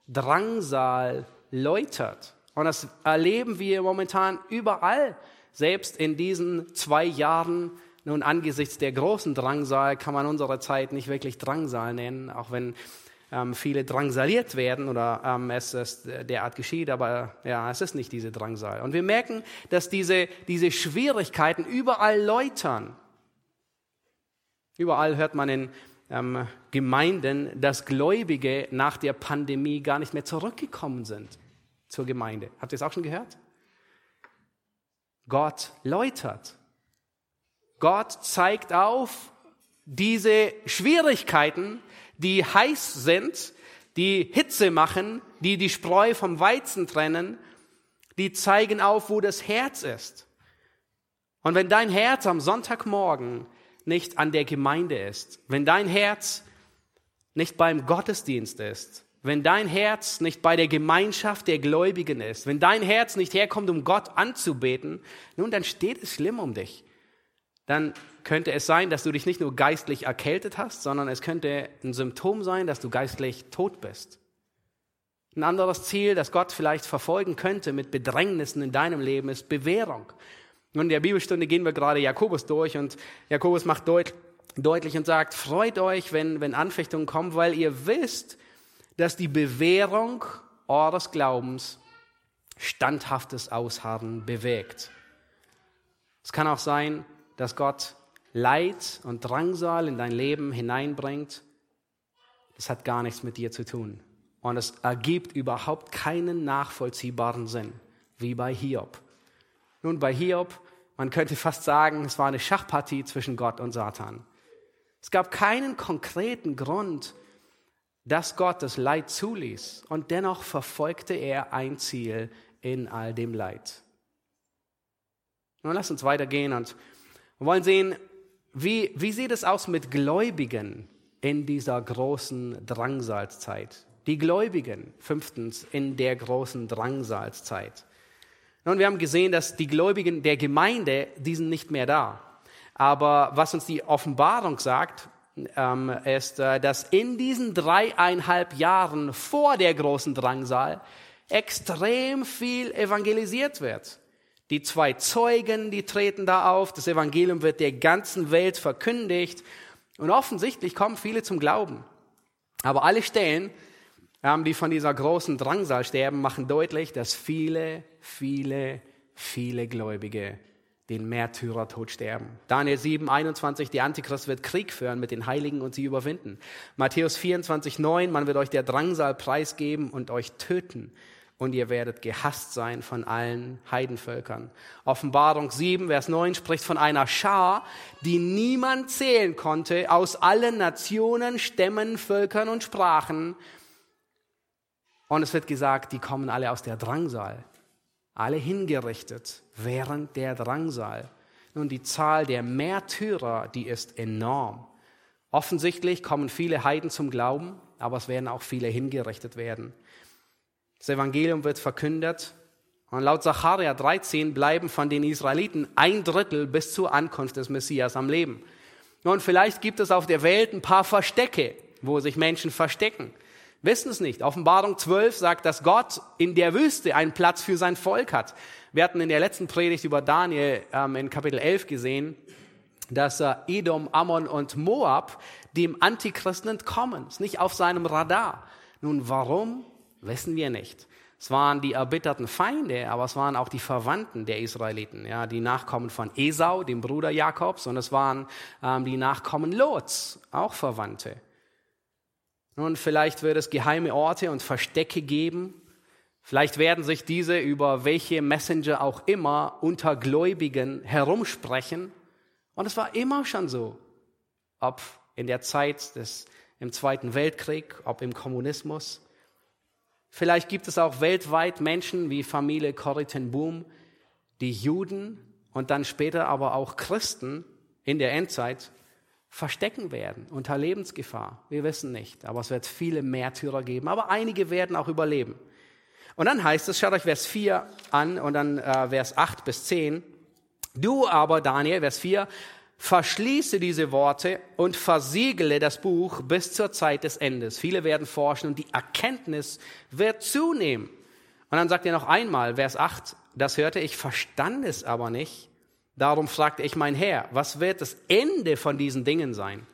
Drangsal läutert. Und das erleben wir momentan überall. Selbst in diesen zwei Jahren, nun angesichts der großen Drangsal, kann man unsere Zeit nicht wirklich Drangsal nennen, auch wenn ähm, viele drangsaliert werden oder ähm, es, es derart geschieht, aber ja, es ist nicht diese Drangsal. Und wir merken, dass diese, diese Schwierigkeiten überall läutern. Überall hört man in ähm, Gemeinden, dass Gläubige nach der Pandemie gar nicht mehr zurückgekommen sind zur Gemeinde. Habt ihr es auch schon gehört? Gott läutert. Gott zeigt auf diese Schwierigkeiten, die heiß sind, die Hitze machen, die die Spreu vom Weizen trennen, die zeigen auf, wo das Herz ist. Und wenn dein Herz am Sonntagmorgen nicht an der Gemeinde ist, wenn dein Herz nicht beim Gottesdienst ist, wenn dein Herz nicht bei der Gemeinschaft der Gläubigen ist, wenn dein Herz nicht herkommt, um Gott anzubeten, nun, dann steht es schlimm um dich. Dann könnte es sein, dass du dich nicht nur geistlich erkältet hast, sondern es könnte ein Symptom sein, dass du geistlich tot bist. Ein anderes Ziel, das Gott vielleicht verfolgen könnte mit Bedrängnissen in deinem Leben, ist Bewährung. Und in der Bibelstunde gehen wir gerade Jakobus durch und Jakobus macht deut deutlich und sagt, freut euch, wenn, wenn Anfechtungen kommen, weil ihr wisst, dass die Bewährung eures Glaubens standhaftes Ausharren bewegt. Es kann auch sein, dass Gott Leid und Drangsal in dein Leben hineinbringt, das hat gar nichts mit dir zu tun. Und es ergibt überhaupt keinen nachvollziehbaren Sinn, wie bei Hiob. Nun, bei Hiob, man könnte fast sagen, es war eine Schachpartie zwischen Gott und Satan. Es gab keinen konkreten Grund, dass Gott das Leid zuließ. Und dennoch verfolgte er ein Ziel in all dem Leid. Nun lass uns weitergehen und wir wollen sehen, wie, wie sieht es aus mit Gläubigen in dieser großen Drangsalzeit? Die Gläubigen, fünftens, in der großen Drangsalzeit. Nun, wir haben gesehen, dass die Gläubigen der Gemeinde, die sind nicht mehr da. Aber was uns die Offenbarung sagt, ähm, ist, äh, dass in diesen dreieinhalb Jahren vor der großen Drangsal extrem viel evangelisiert wird. Die zwei Zeugen, die treten da auf. Das Evangelium wird der ganzen Welt verkündigt. Und offensichtlich kommen viele zum Glauben. Aber alle Stellen, die von dieser großen Drangsal sterben, machen deutlich, dass viele, viele, viele Gläubige den Märtyrertod sterben. Daniel 7, 21, der Antichrist wird Krieg führen mit den Heiligen und sie überwinden. Matthäus 24, 9, man wird euch der Drangsal preisgeben und euch töten und ihr werdet gehasst sein von allen Heidenvölkern. Offenbarung 7, Vers 9 spricht von einer Schar, die niemand zählen konnte, aus allen Nationen, Stämmen, Völkern und Sprachen. Und es wird gesagt, die kommen alle aus der Drangsal, alle hingerichtet während der Drangsal. Nun, die Zahl der Märtyrer, die ist enorm. Offensichtlich kommen viele Heiden zum Glauben, aber es werden auch viele hingerichtet werden. Das Evangelium wird verkündet. Und laut Sacharja 13 bleiben von den Israeliten ein Drittel bis zur Ankunft des Messias am Leben. Und vielleicht gibt es auf der Welt ein paar Verstecke, wo sich Menschen verstecken. Wissen es nicht. Offenbarung 12 sagt, dass Gott in der Wüste einen Platz für sein Volk hat. Wir hatten in der letzten Predigt über Daniel ähm, in Kapitel 11 gesehen, dass äh, Edom, Ammon und Moab dem Antichristen entkommen. Ist nicht auf seinem Radar. Nun, warum? Wissen wir nicht. Es waren die erbitterten Feinde, aber es waren auch die Verwandten der Israeliten, ja, die Nachkommen von Esau, dem Bruder Jakobs, und es waren ähm, die Nachkommen Lots, auch Verwandte. Nun, vielleicht wird es geheime Orte und Verstecke geben. Vielleicht werden sich diese über welche Messenger auch immer unter Gläubigen herumsprechen. Und es war immer schon so. Ob in der Zeit des, im Zweiten Weltkrieg, ob im Kommunismus. Vielleicht gibt es auch weltweit Menschen wie Familie Corrie die Juden und dann später aber auch Christen in der Endzeit verstecken werden unter Lebensgefahr. Wir wissen nicht, aber es wird viele Märtyrer geben, aber einige werden auch überleben. Und dann heißt es, schaut euch Vers 4 an und dann äh, Vers 8 bis 10. Du aber, Daniel, Vers 4, verschließe diese Worte und versiegele das Buch bis zur Zeit des Endes. Viele werden forschen und die Erkenntnis wird zunehmen. Und dann sagt er noch einmal, Vers 8, das hörte ich, verstand es aber nicht. Darum fragte ich mein Herr, was wird das Ende von diesen Dingen sein?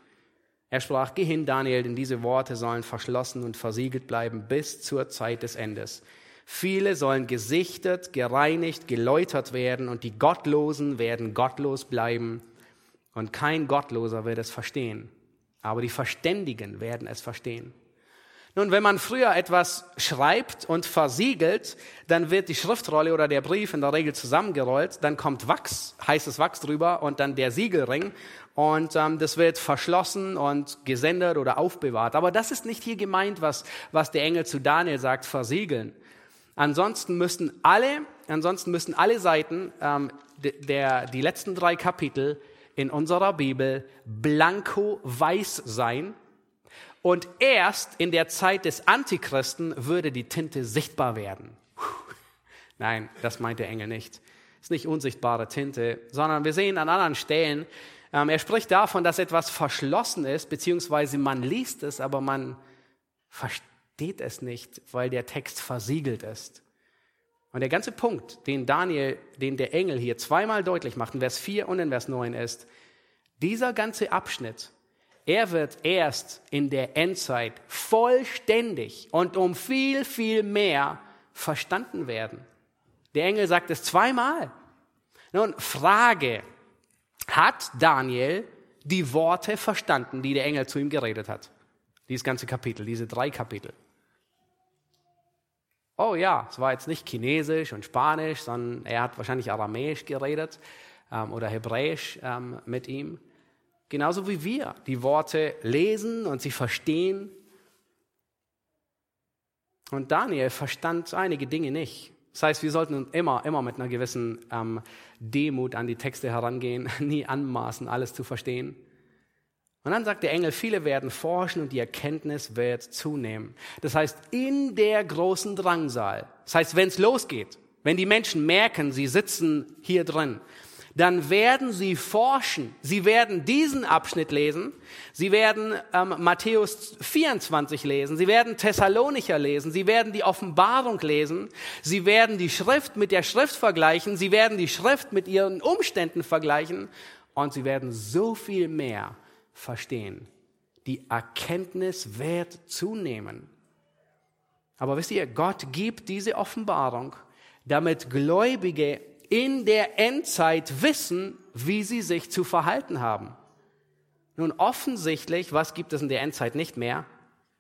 Er sprach, geh hin, Daniel, denn diese Worte sollen verschlossen und versiegelt bleiben bis zur Zeit des Endes. Viele sollen gesichtet, gereinigt, geläutert werden und die Gottlosen werden gottlos bleiben und kein Gottloser wird es verstehen. Aber die Verständigen werden es verstehen. Nun, wenn man früher etwas schreibt und versiegelt, dann wird die Schriftrolle oder der Brief in der Regel zusammengerollt, dann kommt Wachs, heißes Wachs drüber und dann der Siegelring und ähm, das wird verschlossen und gesendet oder aufbewahrt. Aber das ist nicht hier gemeint, was, was der Engel zu Daniel sagt, versiegeln. Ansonsten müssten alle, ansonsten müssten alle Seiten ähm, der, die letzten drei Kapitel in unserer Bibel blanko weiß sein und erst in der Zeit des Antichristen würde die Tinte sichtbar werden. Nein, das meint der Engel nicht. Ist nicht unsichtbare Tinte, sondern wir sehen an anderen Stellen, ähm, er spricht davon, dass etwas verschlossen ist, beziehungsweise man liest es, aber man versteht es nicht, weil der Text versiegelt ist. Und der ganze Punkt, den Daniel, den der Engel hier zweimal deutlich macht, in Vers 4 und in Vers 9 ist, dieser ganze Abschnitt, er wird erst in der Endzeit vollständig und um viel, viel mehr verstanden werden. Der Engel sagt es zweimal. Nun, Frage, hat Daniel die Worte verstanden, die der Engel zu ihm geredet hat? Dieses ganze Kapitel, diese drei Kapitel oh ja, es war jetzt nicht Chinesisch und Spanisch, sondern er hat wahrscheinlich Aramäisch geredet ähm, oder Hebräisch ähm, mit ihm. Genauso wie wir die Worte lesen und sie verstehen. Und Daniel verstand einige Dinge nicht. Das heißt, wir sollten immer, immer mit einer gewissen ähm, Demut an die Texte herangehen, nie anmaßen, alles zu verstehen. Und dann sagt der Engel, viele werden forschen und die Erkenntnis wird zunehmen. Das heißt, in der großen Drangsal, das heißt, wenn es losgeht, wenn die Menschen merken, sie sitzen hier drin, dann werden sie forschen. Sie werden diesen Abschnitt lesen. Sie werden ähm, Matthäus 24 lesen. Sie werden Thessalonicher lesen. Sie werden die Offenbarung lesen. Sie werden die Schrift mit der Schrift vergleichen. Sie werden die Schrift mit ihren Umständen vergleichen. Und sie werden so viel mehr verstehen. Die Erkenntnis wird zunehmen. Aber wisst ihr, Gott gibt diese Offenbarung, damit Gläubige in der Endzeit wissen, wie sie sich zu verhalten haben. Nun offensichtlich, was gibt es in der Endzeit nicht mehr?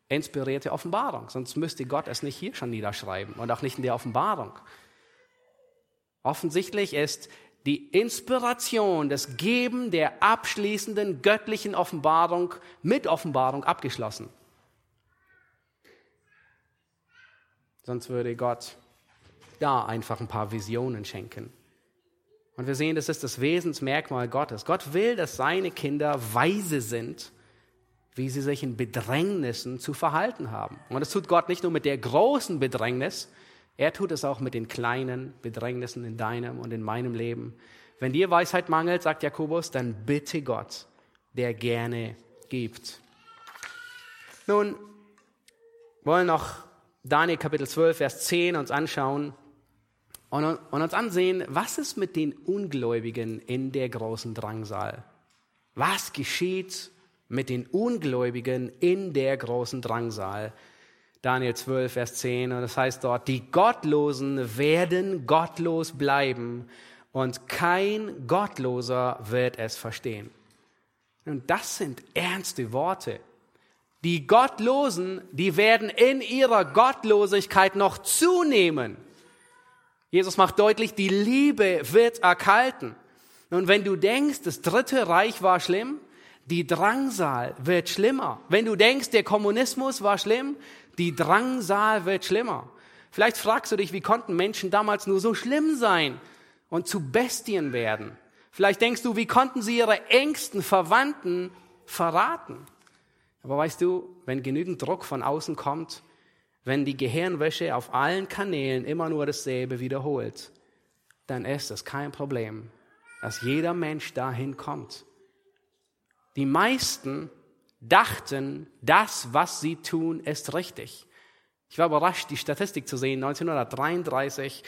Inspirierte Offenbarung. Sonst müsste Gott es nicht hier schon niederschreiben und auch nicht in der Offenbarung. Offensichtlich ist die Inspiration, das Geben der abschließenden göttlichen Offenbarung mit Offenbarung abgeschlossen. Sonst würde Gott da einfach ein paar Visionen schenken. Und wir sehen, das ist das Wesensmerkmal Gottes. Gott will, dass seine Kinder weise sind, wie sie sich in Bedrängnissen zu verhalten haben. Und das tut Gott nicht nur mit der großen Bedrängnis, er tut es auch mit den kleinen Bedrängnissen in deinem und in meinem Leben. Wenn dir Weisheit mangelt, sagt Jakobus, dann bitte Gott, der gerne gibt. Nun, wollen noch Daniel Kapitel 12, Vers 10 uns anschauen und, und uns ansehen, was ist mit den Ungläubigen in der großen Drangsal? Was geschieht mit den Ungläubigen in der großen Drangsal? Daniel 12, Vers 10. Und das heißt dort, die Gottlosen werden gottlos bleiben und kein Gottloser wird es verstehen. Und das sind ernste Worte. Die Gottlosen, die werden in ihrer Gottlosigkeit noch zunehmen. Jesus macht deutlich, die Liebe wird erkalten. Und wenn du denkst, das dritte Reich war schlimm, die Drangsal wird schlimmer. Wenn du denkst, der Kommunismus war schlimm, die Drangsal wird schlimmer. Vielleicht fragst du dich, wie konnten Menschen damals nur so schlimm sein und zu Bestien werden? Vielleicht denkst du, wie konnten sie ihre engsten Verwandten verraten? Aber weißt du, wenn genügend Druck von außen kommt, wenn die Gehirnwäsche auf allen Kanälen immer nur dasselbe wiederholt, dann ist es kein Problem, dass jeder Mensch dahin kommt. Die meisten dachten, das, was sie tun, ist richtig. Ich war überrascht, die Statistik zu sehen, 1933,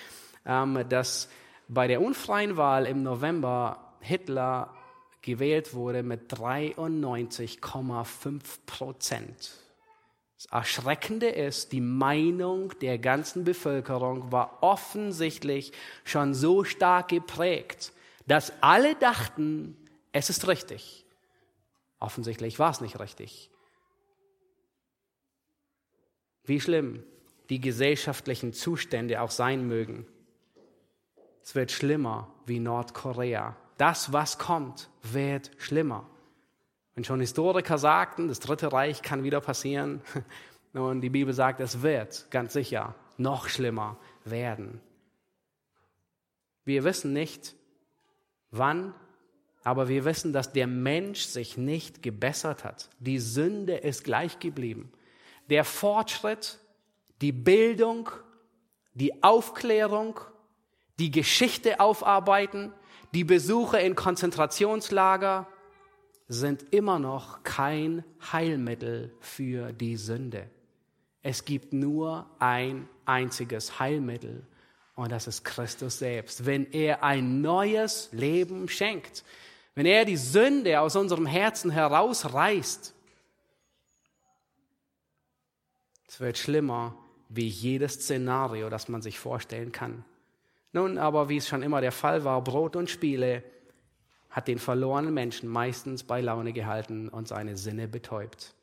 ähm, dass bei der unfreien Wahl im November Hitler gewählt wurde mit 93,5 Prozent. Das Erschreckende ist, die Meinung der ganzen Bevölkerung war offensichtlich schon so stark geprägt, dass alle dachten, es ist richtig. Offensichtlich war es nicht richtig. Wie schlimm die gesellschaftlichen Zustände auch sein mögen. Es wird schlimmer wie Nordkorea. Das, was kommt, wird schlimmer. Wenn schon Historiker sagten, das Dritte Reich kann wieder passieren, und die Bibel sagt, es wird ganz sicher noch schlimmer werden. Wir wissen nicht, wann, aber wir wissen, dass der Mensch sich nicht gebessert hat. Die Sünde ist gleich geblieben. Der Fortschritt, die Bildung, die Aufklärung, die Geschichte aufarbeiten, die Besuche in Konzentrationslager sind immer noch kein Heilmittel für die Sünde. Es gibt nur ein einziges Heilmittel und das ist Christus selbst. Wenn er ein neues Leben schenkt, wenn er die Sünde aus unserem Herzen herausreißt, es wird schlimmer wie jedes Szenario, das man sich vorstellen kann. Nun aber, wie es schon immer der Fall war, Brot und Spiele hat den verlorenen Menschen meistens bei Laune gehalten und seine Sinne betäubt.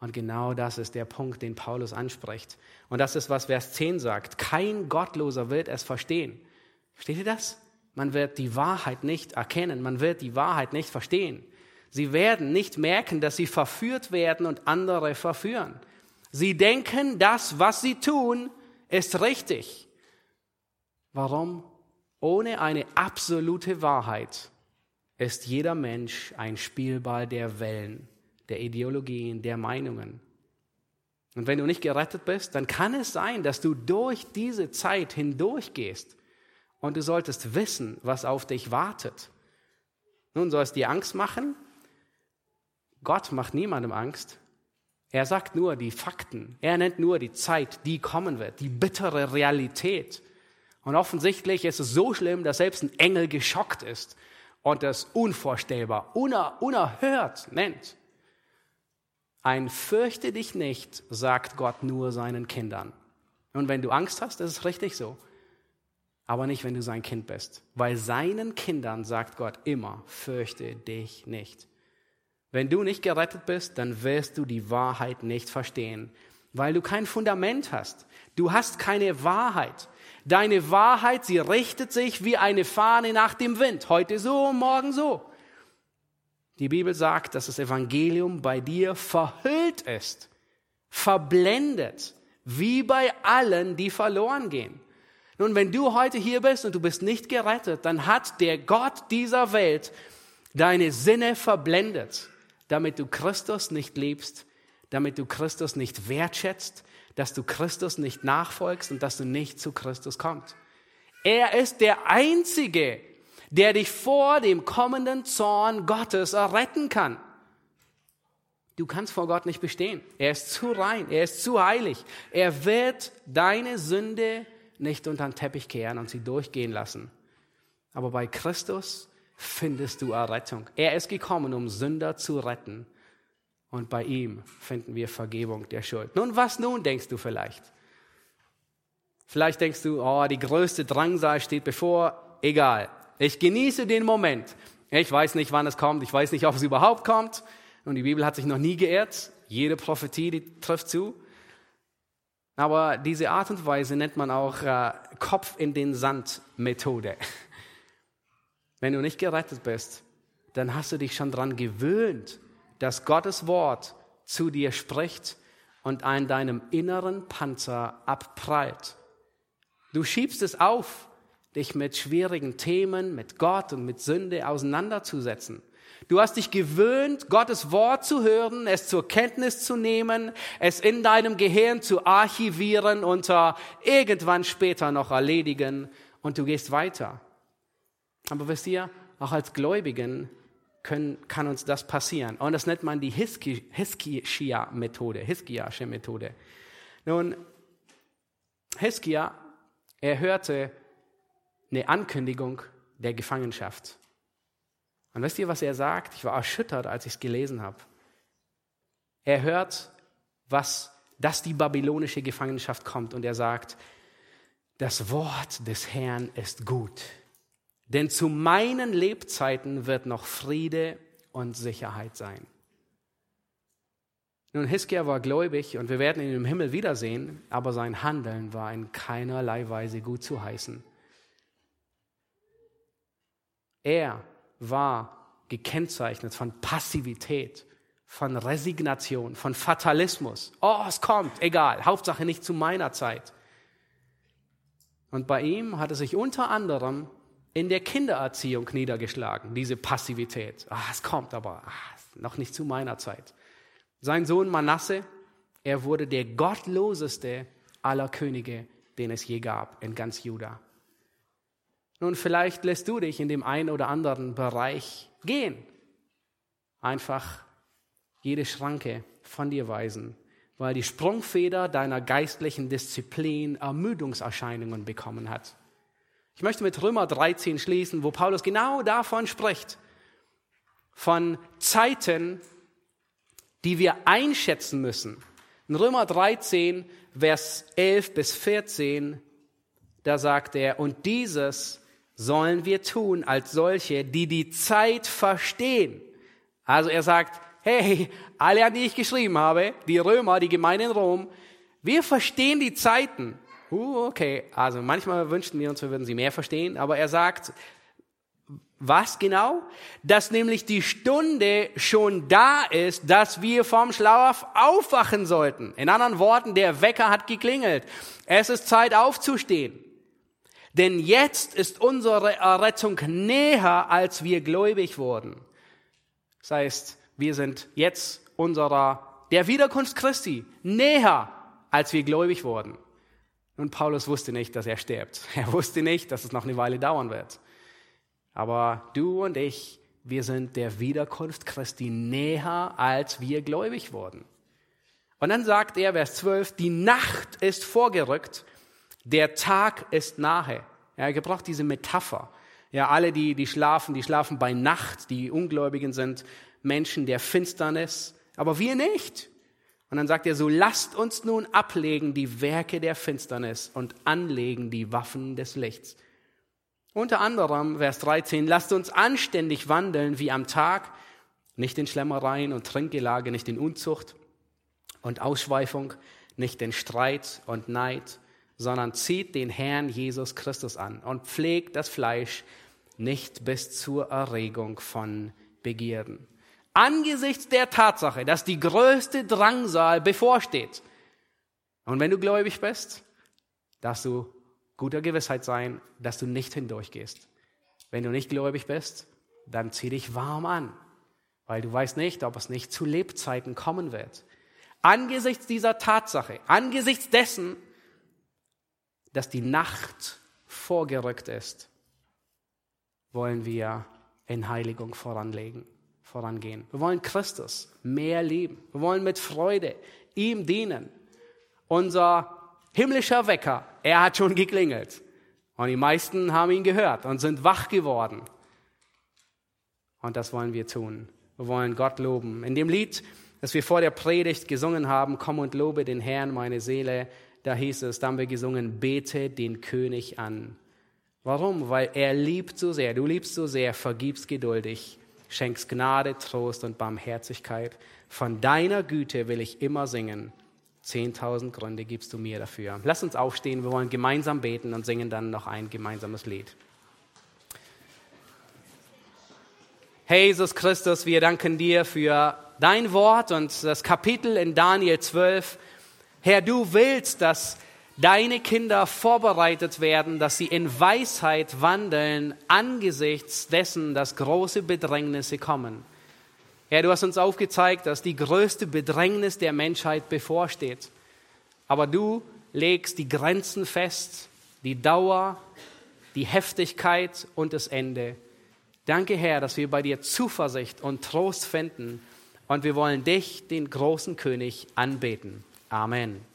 Und genau das ist der Punkt, den Paulus anspricht. Und das ist, was Vers 10 sagt. Kein Gottloser wird es verstehen. Versteht ihr das? Man wird die Wahrheit nicht erkennen. Man wird die Wahrheit nicht verstehen. Sie werden nicht merken, dass sie verführt werden und andere verführen. Sie denken, das, was sie tun, ist richtig. Warum? Ohne eine absolute Wahrheit ist jeder Mensch ein Spielball der Wellen, der Ideologien, der Meinungen. Und wenn du nicht gerettet bist, dann kann es sein, dass du durch diese Zeit hindurchgehst und du solltest wissen, was auf dich wartet. Nun soll es dir Angst machen? Gott macht niemandem Angst. Er sagt nur die Fakten. Er nennt nur die Zeit, die kommen wird, die bittere Realität. Und offensichtlich ist es so schlimm, dass selbst ein Engel geschockt ist und das unvorstellbar, uner, unerhört nennt. Ein Fürchte dich nicht, sagt Gott nur seinen Kindern. Und wenn du Angst hast, ist es richtig so. Aber nicht, wenn du sein Kind bist. Weil seinen Kindern sagt Gott immer, fürchte dich nicht. Wenn du nicht gerettet bist, dann wirst du die Wahrheit nicht verstehen, weil du kein Fundament hast. Du hast keine Wahrheit. Deine Wahrheit, sie richtet sich wie eine Fahne nach dem Wind. Heute so, morgen so. Die Bibel sagt, dass das Evangelium bei dir verhüllt ist, verblendet, wie bei allen, die verloren gehen. Nun, wenn du heute hier bist und du bist nicht gerettet, dann hat der Gott dieser Welt deine Sinne verblendet, damit du Christus nicht liebst, damit du Christus nicht wertschätzt, dass du Christus nicht nachfolgst und dass du nicht zu Christus kommst. Er ist der Einzige, der dich vor dem kommenden Zorn Gottes erretten kann. Du kannst vor Gott nicht bestehen. Er ist zu rein, er ist zu heilig. Er wird deine Sünde nicht unter den Teppich kehren und sie durchgehen lassen. Aber bei Christus findest du Errettung. Er ist gekommen, um Sünder zu retten. Und bei ihm finden wir Vergebung der Schuld. Nun, was nun, denkst du vielleicht? Vielleicht denkst du, oh, die größte Drangsal steht bevor. Egal. Ich genieße den Moment. Ich weiß nicht, wann es kommt. Ich weiß nicht, ob es überhaupt kommt. Und die Bibel hat sich noch nie geirrt. Jede Prophetie, die trifft zu. Aber diese Art und Weise nennt man auch äh, Kopf in den Sand Methode. Wenn du nicht gerettet bist, dann hast du dich schon daran gewöhnt, dass Gottes Wort zu dir spricht und an deinem inneren Panzer abprallt. Du schiebst es auf, dich mit schwierigen Themen, mit Gott und mit Sünde auseinanderzusetzen. Du hast dich gewöhnt, Gottes Wort zu hören, es zur Kenntnis zu nehmen, es in deinem Gehirn zu archivieren und irgendwann später noch erledigen und du gehst weiter. Aber wisst ihr, auch als Gläubigen können, kann uns das passieren. Und das nennt man die Hiskia-Methode, Hiskiasche Methode. Nun, Hiskia, er hörte eine Ankündigung der Gefangenschaft. Und wisst ihr, was er sagt? Ich war erschüttert, als ich es gelesen habe. Er hört, was, dass die babylonische Gefangenschaft kommt und er sagt, das Wort des Herrn ist gut. Denn zu meinen Lebzeiten wird noch Friede und Sicherheit sein. Nun, Hiskia war gläubig und wir werden ihn im Himmel wiedersehen, aber sein Handeln war in keinerlei Weise gut zu heißen. Er war gekennzeichnet von Passivität, von Resignation, von Fatalismus. Oh, es kommt, egal, Hauptsache nicht zu meiner Zeit. Und bei ihm hat es sich unter anderem in der Kindererziehung niedergeschlagen, diese Passivität. Ah, es kommt aber ah, noch nicht zu meiner Zeit. Sein Sohn Manasse, er wurde der gottloseste aller Könige, den es je gab in ganz Juda. Nun, vielleicht lässt du dich in dem einen oder anderen Bereich gehen. Einfach jede Schranke von dir weisen, weil die Sprungfeder deiner geistlichen Disziplin Ermüdungserscheinungen bekommen hat. Ich möchte mit Römer 13 schließen, wo Paulus genau davon spricht. Von Zeiten, die wir einschätzen müssen. In Römer 13, Vers 11 bis 14, da sagt er, und dieses sollen wir tun als solche, die die Zeit verstehen. Also er sagt, hey, alle, an die ich geschrieben habe, die Römer, die Gemeinde in Rom, wir verstehen die Zeiten. Uh, okay, also manchmal wünschten wir uns, wir würden sie mehr verstehen, aber er sagt, was genau? Dass nämlich die Stunde schon da ist, dass wir vom Schlaf aufwachen sollten. In anderen Worten, der Wecker hat geklingelt. Es ist Zeit aufzustehen. Denn jetzt ist unsere Errettung näher, als wir gläubig wurden. Das heißt, wir sind jetzt unserer, der Wiederkunft Christi näher, als wir gläubig wurden. Und Paulus wusste nicht, dass er stirbt. Er wusste nicht, dass es noch eine Weile dauern wird. Aber du und ich, wir sind der Wiederkunft Christi näher, als wir gläubig wurden. Und dann sagt er, Vers 12, die Nacht ist vorgerückt, der Tag ist nahe. Er gebraucht diese Metapher. Ja, alle, die, die schlafen, die schlafen bei Nacht. Die Ungläubigen sind Menschen der Finsternis. Aber wir nicht. Und dann sagt er so, lasst uns nun ablegen die Werke der Finsternis und anlegen die Waffen des Lichts. Unter anderem, Vers 13, lasst uns anständig wandeln wie am Tag, nicht in Schlemmereien und Trinkgelage, nicht in Unzucht und Ausschweifung, nicht in Streit und Neid, sondern zieht den Herrn Jesus Christus an und pflegt das Fleisch nicht bis zur Erregung von Begierden angesichts der Tatsache, dass die größte Drangsal bevorsteht. Und wenn du gläubig bist, darfst du guter Gewissheit sein, dass du nicht hindurchgehst. Wenn du nicht gläubig bist, dann zieh dich warm an, weil du weißt nicht, ob es nicht zu Lebzeiten kommen wird. Angesichts dieser Tatsache, angesichts dessen, dass die Nacht vorgerückt ist, wollen wir in Heiligung voranlegen vorangehen. Wir wollen Christus mehr lieben. Wir wollen mit Freude ihm dienen. Unser himmlischer Wecker, er hat schon geklingelt. Und die meisten haben ihn gehört und sind wach geworden. Und das wollen wir tun. Wir wollen Gott loben. In dem Lied dass wir vor der Predigt gesungen haben, komm und lobe den Herrn, meine Seele. Da hieß es, da haben wir gesungen, bete den König an. Warum? Weil er liebt so sehr, du liebst so sehr, vergibst geduldig, schenkst Gnade, Trost und Barmherzigkeit. Von deiner Güte will ich immer singen. Zehntausend Gründe gibst du mir dafür. Lass uns aufstehen, wir wollen gemeinsam beten und singen dann noch ein gemeinsames Lied. Jesus Christus, wir danken dir für dein Wort und das Kapitel in Daniel 12. Herr, du willst, dass deine Kinder vorbereitet werden, dass sie in Weisheit wandeln angesichts dessen, dass große Bedrängnisse kommen. Herr, du hast uns aufgezeigt, dass die größte Bedrängnis der Menschheit bevorsteht. Aber du legst die Grenzen fest, die Dauer, die Heftigkeit und das Ende. Danke, Herr, dass wir bei dir Zuversicht und Trost finden und wir wollen dich, den großen König, anbeten. Amen.